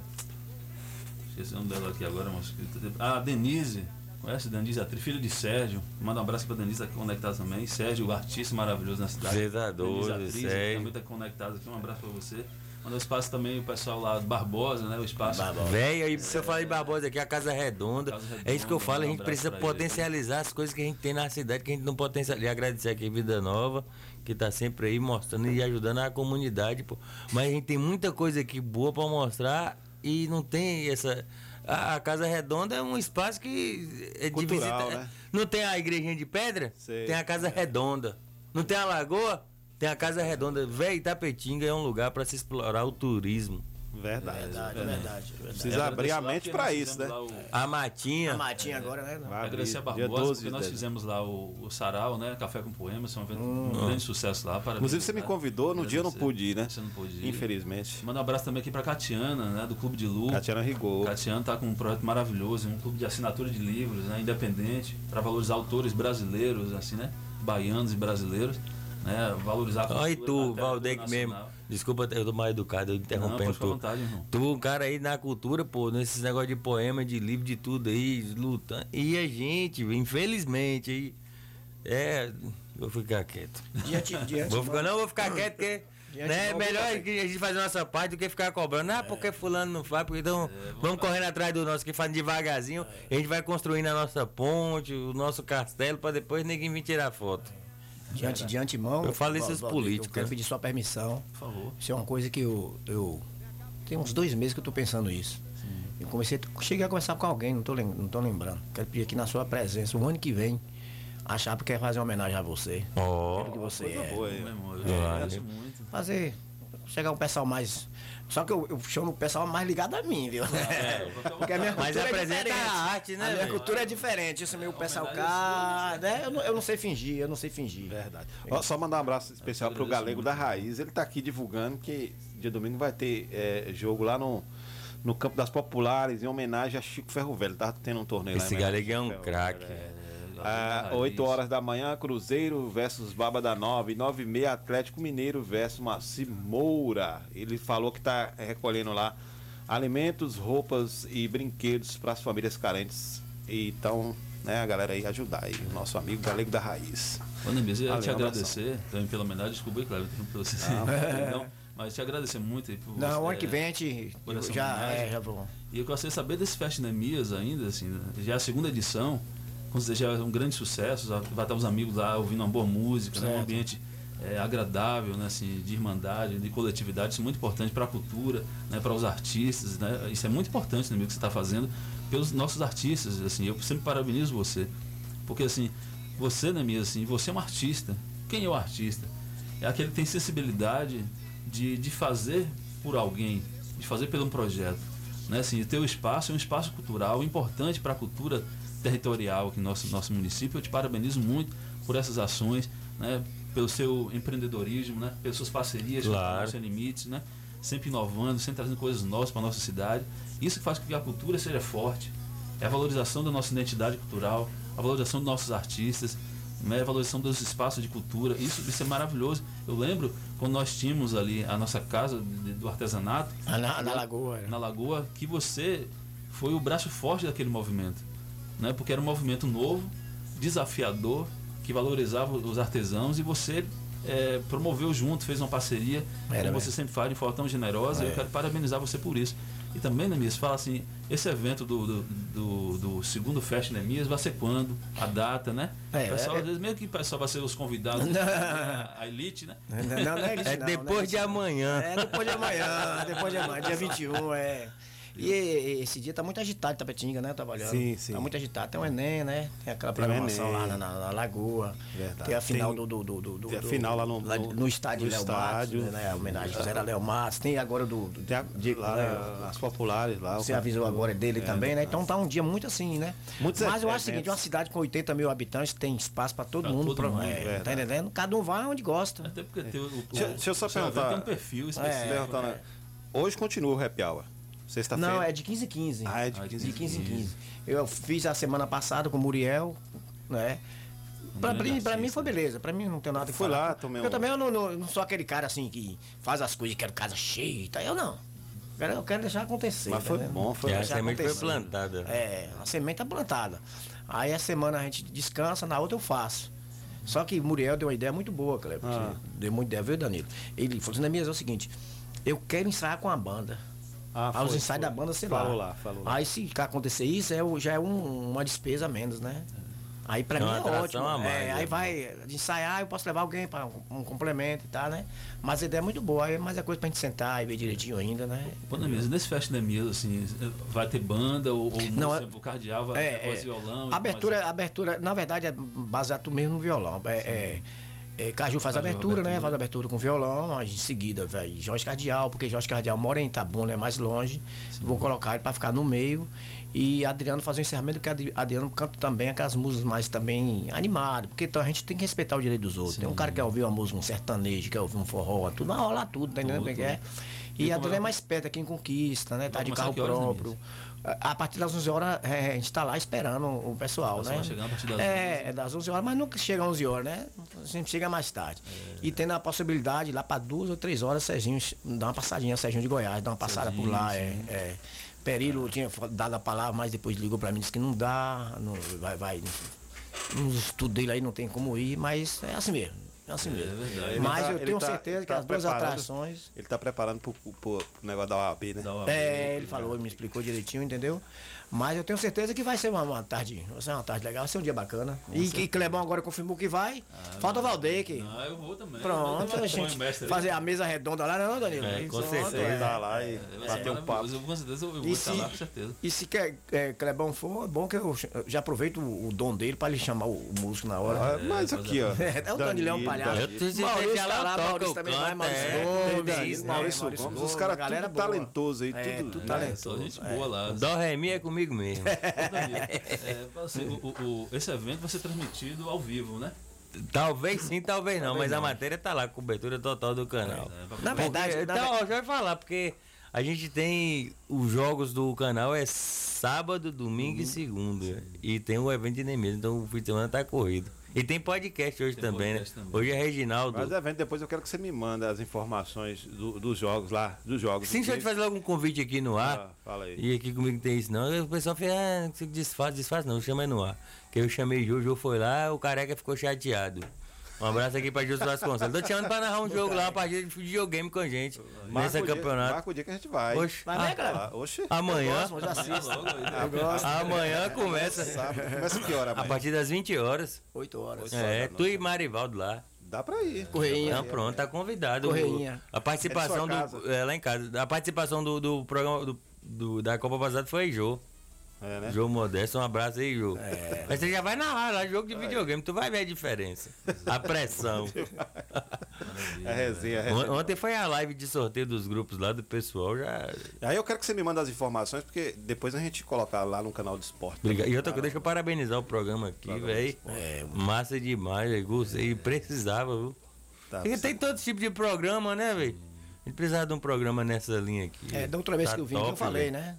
esqueci o nome dela aqui agora, mas. A Denise. Conhece a Denise, atriz, filha de Sérgio. Manda um abraço pra Denise aqui conectada também. Sérgio, o artista maravilhoso na cidade. Tá doido, Denise, atriz, Sérgio. também tá conectado aqui. Um abraço pra você. Manda um espaço também o pessoal lá do Barbosa, né? O espaço. Velho, aí se eu falar de Barbosa aqui, a Casa Redonda. Casa é isso que eu Redonda, falo, a um gente abraço precisa pra ele potencializar as coisas que a gente tem na cidade, que a gente não potencializa. E agradecer aqui Vida Nova, que tá sempre aí mostrando e ajudando a comunidade, pô. Mas a gente tem muita coisa aqui boa pra mostrar e não tem essa. A a Casa Redonda é um espaço que é de Cultural, visita. né? Não tem a igrejinha de pedra? Sei. Tem a Casa Redonda. Não tem a lagoa? Tem a Casa Redonda. Véi, Itapetinga é um lugar pra se explorar o turismo. Verdade. Verdade, é verdade. verdade. Precisa abrir a mente pra isso, né? A Matinha. A matinha agora, né? Vai Agradecer a Barbosa, 12 porque nós de fizemos lá o, o Sarau, né? Café com Poemas, foi um evento um grande sucesso lá. Parabéns, Inclusive você me né? convidou, no dia eu não pude ir, né? Você não pôde ir. Infelizmente. Manda um abraço também aqui pra Catiana, né? Do Clube de Lu. Catiana Rigor. Catiana tá com um projeto maravilhoso, um clube de assinatura de livros, né? Independente, para valorizar autores brasileiros, assim, né? Baianos e brasileiros, né? Valorizar a e cultura, tu, a literatura Valdec mesmo. Desculpa, eu tô mal educado, eu interrompendo tu. vontade, irmão. Tu, um cara aí na cultura, pô, nesses negócios de poema, de livro, de tudo aí, lutando. E a gente, infelizmente, aí. É. Vou ficar quieto. Diante, diante, Vou ficar, não, vou ficar quieto, porque. Diante Né, mal, melhor que a gente fazer a nossa parte do que ficar cobrando. Ah, porque fulano não faz, porque então vamos correndo atrás do nosso que faz devagarzinho. A gente vai construindo a nossa ponte, o nosso castelo, pra depois ninguém vir tirar foto. Diante de antemão. Eu aos Valdir, políticos, Eu quero né? pedir sua permissão. Por favor. Isso é uma coisa que eu. eu tem uns dois meses que eu tô pensando isso. Eu comecei. Cheguei a conversar com alguém, não tô, lem- não tô lembrando. Quero pedir aqui na sua presença, o ano que vem, a Chapa quer fazer uma homenagem a você. Ó. Aquilo que você Coisa é. boa muito. Fazer. Chegar um pessoal mais. Só que eu, eu chamo o pessoal mais ligado a mim, viu? Porque a minha Mas cultura é apresenta diferente. a arte, né, A minha velho? cultura é diferente. Isso meio pessoal cá, né? Eu não, eu não sei fingir, eu não sei fingir. Verdade. Ó, só mandar um abraço especial pro Galego da Raiz. Ele tá aqui divulgando que dia domingo vai ter é, jogo lá no, no Campo das Populares, em homenagem a Chico Ferro Velho. Tá tendo um torneio Esse lá. em Galego é um craque. É. Ah, 8 horas da manhã, Cruzeiro versus Baba da Nove. 9 e meia, Atlético Mineiro versus Maci Moura. Ele falou que tá recolhendo lá alimentos, roupas e brinquedos para as famílias carentes. E então, né, a galera aí ajudar aí, o nosso amigo Galego da Raiz. Ô, Nemes, eu te abração. agradecer também pela homenagem. Desculpa aí, claro, interrompi você. Ah, mas te agradecer muito aí por Não, você, ano que vem a gente já, homenagem. é, já vou. E eu gostaria de saber desse Festa Neemias ainda, assim, né? já é a segunda edição, já é um grande sucesso, vai estar os amigos lá ouvindo uma boa música, né? um ambiente é, agradável, né? assim, de irmandade, de coletividade, isso é muito importante para a cultura, né? para os artistas, né? isso é muito importante né, que você está fazendo pelos nossos artistas, assim, eu sempre parabenizo você, porque assim, você, Neemias, assim, você é um artista, quem é o artista? É aquele que tem sensibilidade de, de fazer por alguém, de fazer por um projeto. Né? Assim, o teu espaço é um espaço cultural importante para a cultura territorial aqui no nosso, nosso município. Eu te parabenizo muito por essas ações, né? pelo seu empreendedorismo, né? pelas suas parcerias com Claro. o Sem Limites, né? sempre inovando, sempre trazendo coisas novas para a nossa cidade. Isso que faz com que a cultura seja forte. É a valorização da nossa identidade cultural, a valorização dos nossos artistas, né? a valorização dos espaços de cultura. Isso, isso é maravilhoso. Eu lembro quando nós tínhamos ali a nossa casa de- do artesanato. Ah, na- na Lagoa, Na Lagoa, que você foi o braço forte daquele movimento. Né? Porque era um movimento novo, desafiador, que valorizava os artesãos e você eh, promoveu junto, fez uma parceria, Era como mesmo. você sempre fala, em Fortão Generosa. É. Eu quero parabenizar você por isso. E também, Nemias, fala assim, esse evento do, do, do- do segundo Fest Nemias vai ser quando? A data, né? É, o pessoal, é- às vezes, mesmo que o pessoal vai ser os convidados, Não. a elite, né? Não, não, não é elite, É não, depois não elite, de não. amanhã. É depois de amanhã, depois de amanhã, dia 21, é. E, e esse dia tá muito agitado em Tapetinga, né? Trabalhando. Sim, sim. Tá muito agitado. Tem o Enem, né? Tem aquela Tem programação Enem. lá na, na- na Lagoa. Verdade. Tem a final Tem- do, do, do, do, do- tem a final lá no- no- no estádio Léo estádio. Matos, né? A homenagem a Zé Léo Matos. Tem agora do. do de, Lá, né? as populares lá. Você avisou agora dele É, também, né? Então tá um dia muito assim, né? Muitos Mas eu acho o seguinte, uma cidade com 80 mil habitantes tem espaço para todo Pra mundo. todo pra- mundo, é, verdade. tá entendendo? Cada um vai onde gosta. Até porque tem o, Deixa, eu só perguntar. tem um perfil específico. É, Perguntar, né? Hoje continua o happy hour. Sexta-feira. Não, é de 15 em 15. Ah, é de 15 em 15 em 15. Eu fiz a semana passada com o Muriel, né? Pra, mim, pra mim foi beleza, pra mim não tem nada que Fui falar. lá, tomei Eu um- também eu não, não- não sou aquele cara assim que faz as coisas e quero casa cheia e tal. Eu não. Eu quero, eu quero deixar acontecer. Mas foi bom, foi E a semente foi plantada. É, a semente tá plantada. Aí a semana a gente descansa, na outra eu faço. Só que o Muriel deu uma ideia muito boa, Cleber. Ah. Deu muita ideia, viu, Danilo? Ele falou assim, Nemias, é o seguinte, eu quero ensaiar com a banda. Ah, Aí os foi, ensaios foi. da banda, sei Falou lá. lá, falou lá. Aí se acontecer isso, é, já é um- uma despesa a menos, né? Aí pra É mim é ótimo. a mais, É, né? aí vai ensaiar, eu posso levar alguém para um, um complemento e tal, né? Mas a ideia é muito boa, aí, mas é coisa pra gente sentar e ver direitinho ainda, né? Pô, na mesa, nesse Festa da Mesa, assim, vai ter banda ou, ou Não, música, o cardeal vai É, voz é. violão? abertura, abertura, na verdade, é baseado mesmo no violão. É, é, é, Caju faz Caju, abertura, né? abertura. Faz abertura com violão, aí em seguida vai Jorge Cardial, porque Jorge Cardial mora em Itabuna, é mais longe. Vou colocar ele para ficar no meio. E Adriano faz o encerramento, porque Adri- Adriano canta também aquelas músicas mais também animadas, porque então a gente tem que respeitar o direito dos outros. Tem um cara que quer ouvir uma música, um sertanejo, quer ouvir um forró, tudo, vai rolar tudo, tá entendendo como é que é? E E Adriano é é- mais perto aqui em Conquista, né? Tá de carro próprio. A a partir das 11 horas, é, a gente tá lá esperando o pessoal, O pessoal né? vai chegar a partir das é, é das 11 horas, mas nunca chega às 11 horas, né? Sempre chega mais tarde. E tendo a possibilidade, lá para duas ou três horas, Serginho dá uma passadinha, Serginho de Goiás, dá uma passada por lá. É, é. Perilo tinha dado a palavra, mas depois ligou para mim, disse que não dá, não, vai, vai. Nos estudos dele aí não tem como ir, mas é assim mesmo. É assim mesmo. Ele Mas tá- eu tenho tá- certeza que tá as duas atrações. Ele tá preparando pro, pro, pro negócio da OAB, né? É, ele falou, ele me explicou direitinho, entendeu? Mas eu tenho certeza que vai ser uma, uma tarde, vai ser uma tarde legal, vai ser um dia bacana. E que Clebão agora confirmou que vai. Falta o Valdeque. Ah, eu vou também. Pronto, a gente mestre aí. fazer a mesa redonda lá, não, Danilo? É, com Isso, certeza. é. Tá lá e ser bater um papo. eu Com certeza eu vou E estar se- lá, com certeza. E se quer, é, Clebão for, é bom que eu já aproveito o, o dom dele para ele chamar o, o músico na hora. Ah, mas aqui, ó. É, o Danilão Danilo, palhaço. Eu tô Maurício tá lá, Maurício também vai, Maurício É, Gomes, né? Maurício Maurício Gomes, os caras tudo talentoso aí, É, tudo, né? talentoso. Gente É. boa lá. Dó Remi é comigo mesmo. É, assim, o- o- esse evento vai ser transmitido ao vivo, né? Talvez sim, talvez não, Talvez mas a não. matéria tá lá, cobertura total do canal. Na verdade, Porque- na então, ó, já vai falar, porque a gente tem os jogos do canal é sábado, domingo e segunda. E tem o evento de Nemesis, então o fim de semana tá corrido. E tem podcast hoje também, né? Hoje é Reginaldo. Mas evento, depois eu quero que você me manda as informações do- dos jogos lá, dos jogos. Sim, deixa eu te fazer logo um convite aqui no ar. Ah, fala aí. E aqui comigo não tem isso não. O pessoal fala, ah, você desfaz, desfaz não, chama aí no ar. Que eu chamei Jô foi lá, o careca ficou chateado. Um abraço aqui pra Jô Vasconcelos. Tô te chamando pra narrar um jogo lá, uma partida de videogame com a gente. Marca nesse o dia- campeonato. marca o dia que a gente vai. Oxe, Vai ah, mesmo, cara? Oxe. Amanhã. Eu gosto, eu. Eu gosto. Amanhã começa. Sábado. Começa que hora, A mãe? partir das 20 horas. 8 horas. É, tu e Marivaldo lá. Dá pra ir. Correinha. Não, pronto, tá convidado. Correinha. A participação É do. É, lá em casa. A participação do, do programa do, do- da Copa passada foi Jô. É, né? Modesto, um abraço aí, Jô. Mas você já vai narrar lá, jogo de videogame, tu vai ver a diferença. A pressão. É resenha, é On- resenha. Ontem foi a live de sorteio dos grupos lá do pessoal, já. Aí eu quero que você me mande as informações, porque depois a gente colocar lá no canal do esporte. Obrigado. E outra coisa, deixa eu parabenizar o programa aqui, velho. Massa demais, velho. Gostei, precisava, viu? Tá Porque tem todo tipo de programa, né, velho? A gente precisava de um programa nessa linha aqui. É, da outra vez Tá que eu vim, que eu top, falei, velho. né?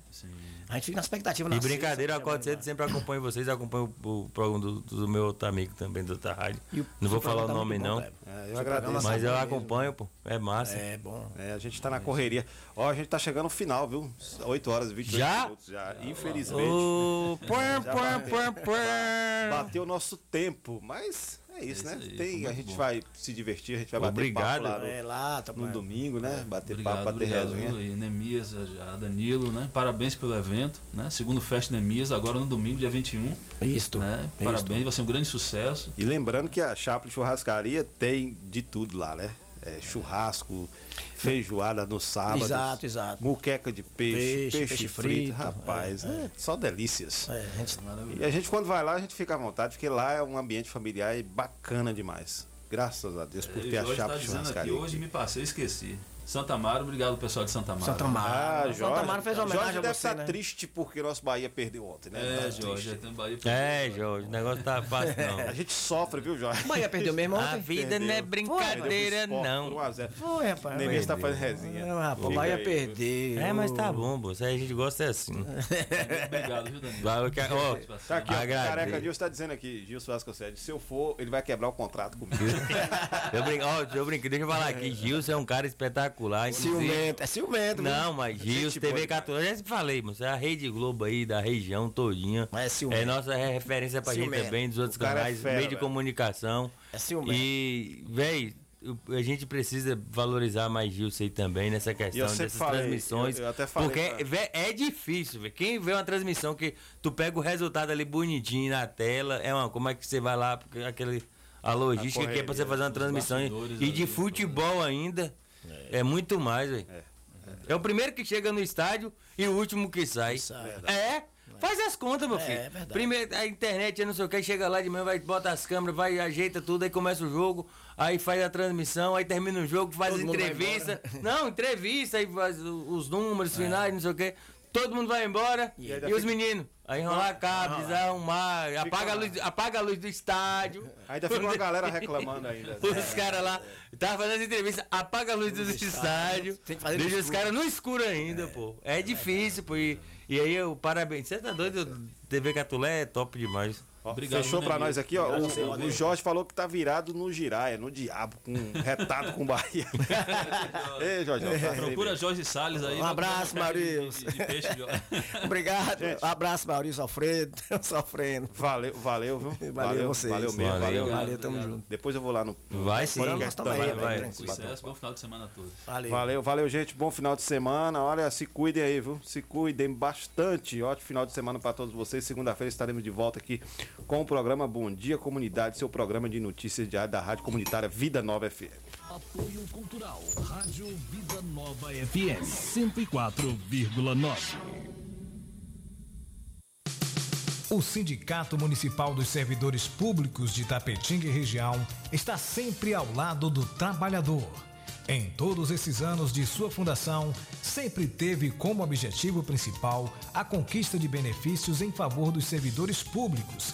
A gente fica na expectativa E na brincadeira, sexta, cedo, sempre acompanho vocês, acompanho o, o programa do, do meu outro amigo também, do outra rádio. E o Não vou falar o tá nome, bom, não. É, eu Seu agradeço. Mas tá eu acompanho, pô. É massa. É bom. É, a gente tá na correria. Ó, a gente tá chegando no final, viu? 8 horas e 28 Já? minutos já. Infelizmente. Ô, pam, Já pam, bateu. pam, pam. Bateu o nosso tempo, mas é isso, né? Tem, a gente vai se divertir, a gente vai bater Obrigado. papo lá no, É lá, tá no bom. domingo, né? Bater Obrigado, papo, bater obrigado, resenha. Nemias, a Danilo, né? Parabéns pelo evento, né? Segundo Fest Nemias, agora no domingo, dia 21. Isto. Né? Isto. Parabéns, vai ser um grande sucesso. E lembrando que a Chaplin Churrascaria tem de tudo lá, né? É, churrasco, feijoada no sábado. Exato, exato. Muqueca de peixe, Peixe, peixe, peixe frito, frito, rapaz. é, É, só delícias. É, gente- E a gente, quando vai lá, a gente fica à vontade, porque lá é um ambiente familiar e bacana demais. Graças a Deus por E ter a o Jorge Chaplin tá dizendo aqui, Churrascaria. hoje me passei, esqueci. Santa Amaro, obrigado pessoal de Santa Amaro. Santa Amaro. Ah, Santa Jorge, Amaro fez homenagem Jorge deve você, estar né? triste porque nosso Bahia perdeu ontem, né? É, Tá Jorge, triste. Bahia É, Jorge, o negócio tá fácil, não. A gente sofre, viu, Jorge? O Bahia perdeu mesmo ontem? A vida não é brincadeira, não. 1 a 0. Foi, rapaz. Neemias tá fazendo resenha. Não, rapaz, o Bahia aí, perdeu. É, mas tá bom, pô. Se a gente gosta é assim. Obrigado, viu, Danilo? Vai, eu quero- ó, Tá aqui, ó, o careca Gilson tá dizendo aqui, Gilson Vasconcelos, se eu for, ele vai quebrar o contrato comigo. Eu brinco, ó, eu brinco, deixa eu falar aqui. Gilson é um cara espetacular. Inclusive- Ciumento, é ciumento. Não, mas Gilson, Gente TV boa 14, eu já falei, moço, é a Rede Globo aí da região todinha. Mas é ciumento. É nossa referência pra gente Ciumento. também, dos outros é canais, fera, meio de velho. comunicação. É ciumento. E, véi, eu- a gente precisa valorizar mais Gilson aí também nessa questão dessas falei, transmissões. eu- eu até falei porque é difícil, véi. Quem vê uma transmissão que tu pega o resultado ali bonitinho na tela, é uma, como é que você vai lá, porque aquele. A logística que é pra você fazer uma transmissão e, e de ali, futebol ainda é, muito mais, velho. É. o primeiro que chega no estádio e o último que sai. É. Faz as contas, meu É, filho. é verdade. Primeiro, a internet, não sei o que, chega lá de manhã, vai, bota as câmeras, vai, ajeita tudo, aí começa o jogo, aí faz a transmissão, aí termina o jogo, faz Todo entrevista. Não, entrevista, aí faz os números finais, não sei o que. Todo mundo vai embora. E, ainda os fica- meninos? Aí enrolar cabo, desarrumar, apaga a, luz, apaga a luz do estádio. Ainda fica uma galera reclamando ainda. Os caras lá, tava fazendo entrevista, apaga a luz do estádio, deixa os caras no escuro ainda, pô. É difícil, pô. E, e aí, eu parabéns. Você tá doido? TV Catulé é top demais. Obrigado, Fechou pra Neemias. nós aqui, ó. Obrigado, O, o Jorge falou que tá virado no giraia, no diabo, com retado com Bahia. Ei, Jorge. tá Procura Jorge Salles aí. Um abraço, vai um Maurício. de- de peixe, Jorge. Obrigado. Abraço, Maurício Alfredo. Sofrendo. Valeu, valeu, viu? Valeu vocês. Valeu mesmo, Valeu. valeu. Valeu, tamo junto. Depois eu vou lá no. Vai sim. Nós também, vai, vai. tranquilo. Sucesso, bom final de semana a todos. Valeu. Valeu, valeu, gente. Bom final de semana. Olha, se cuidem aí, viu? Se cuidem bastante. Ótimo final de semana para todos vocês. Segunda-feira estaremos de volta aqui com o programa Bom Dia Comunidade, seu programa de notícias diário da Rádio Comunitária Vida Nova FM. Apoio Cultural. Rádio Vida Nova FM 104,9. O Sindicato Municipal dos Servidores Públicos de Tapetinga e Região está sempre ao lado do trabalhador. Em todos esses anos de sua fundação, sempre teve como objetivo principal a conquista de benefícios em favor dos servidores públicos.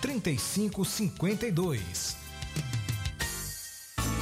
3552.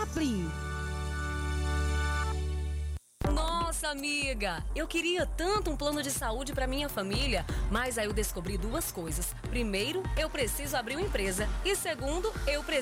Chaplin. Nossa, amiga, eu queria tanto um plano de saúde para minha família, mas aí eu descobri duas coisas. Primeiro, eu preciso abrir uma empresa e segundo, eu preciso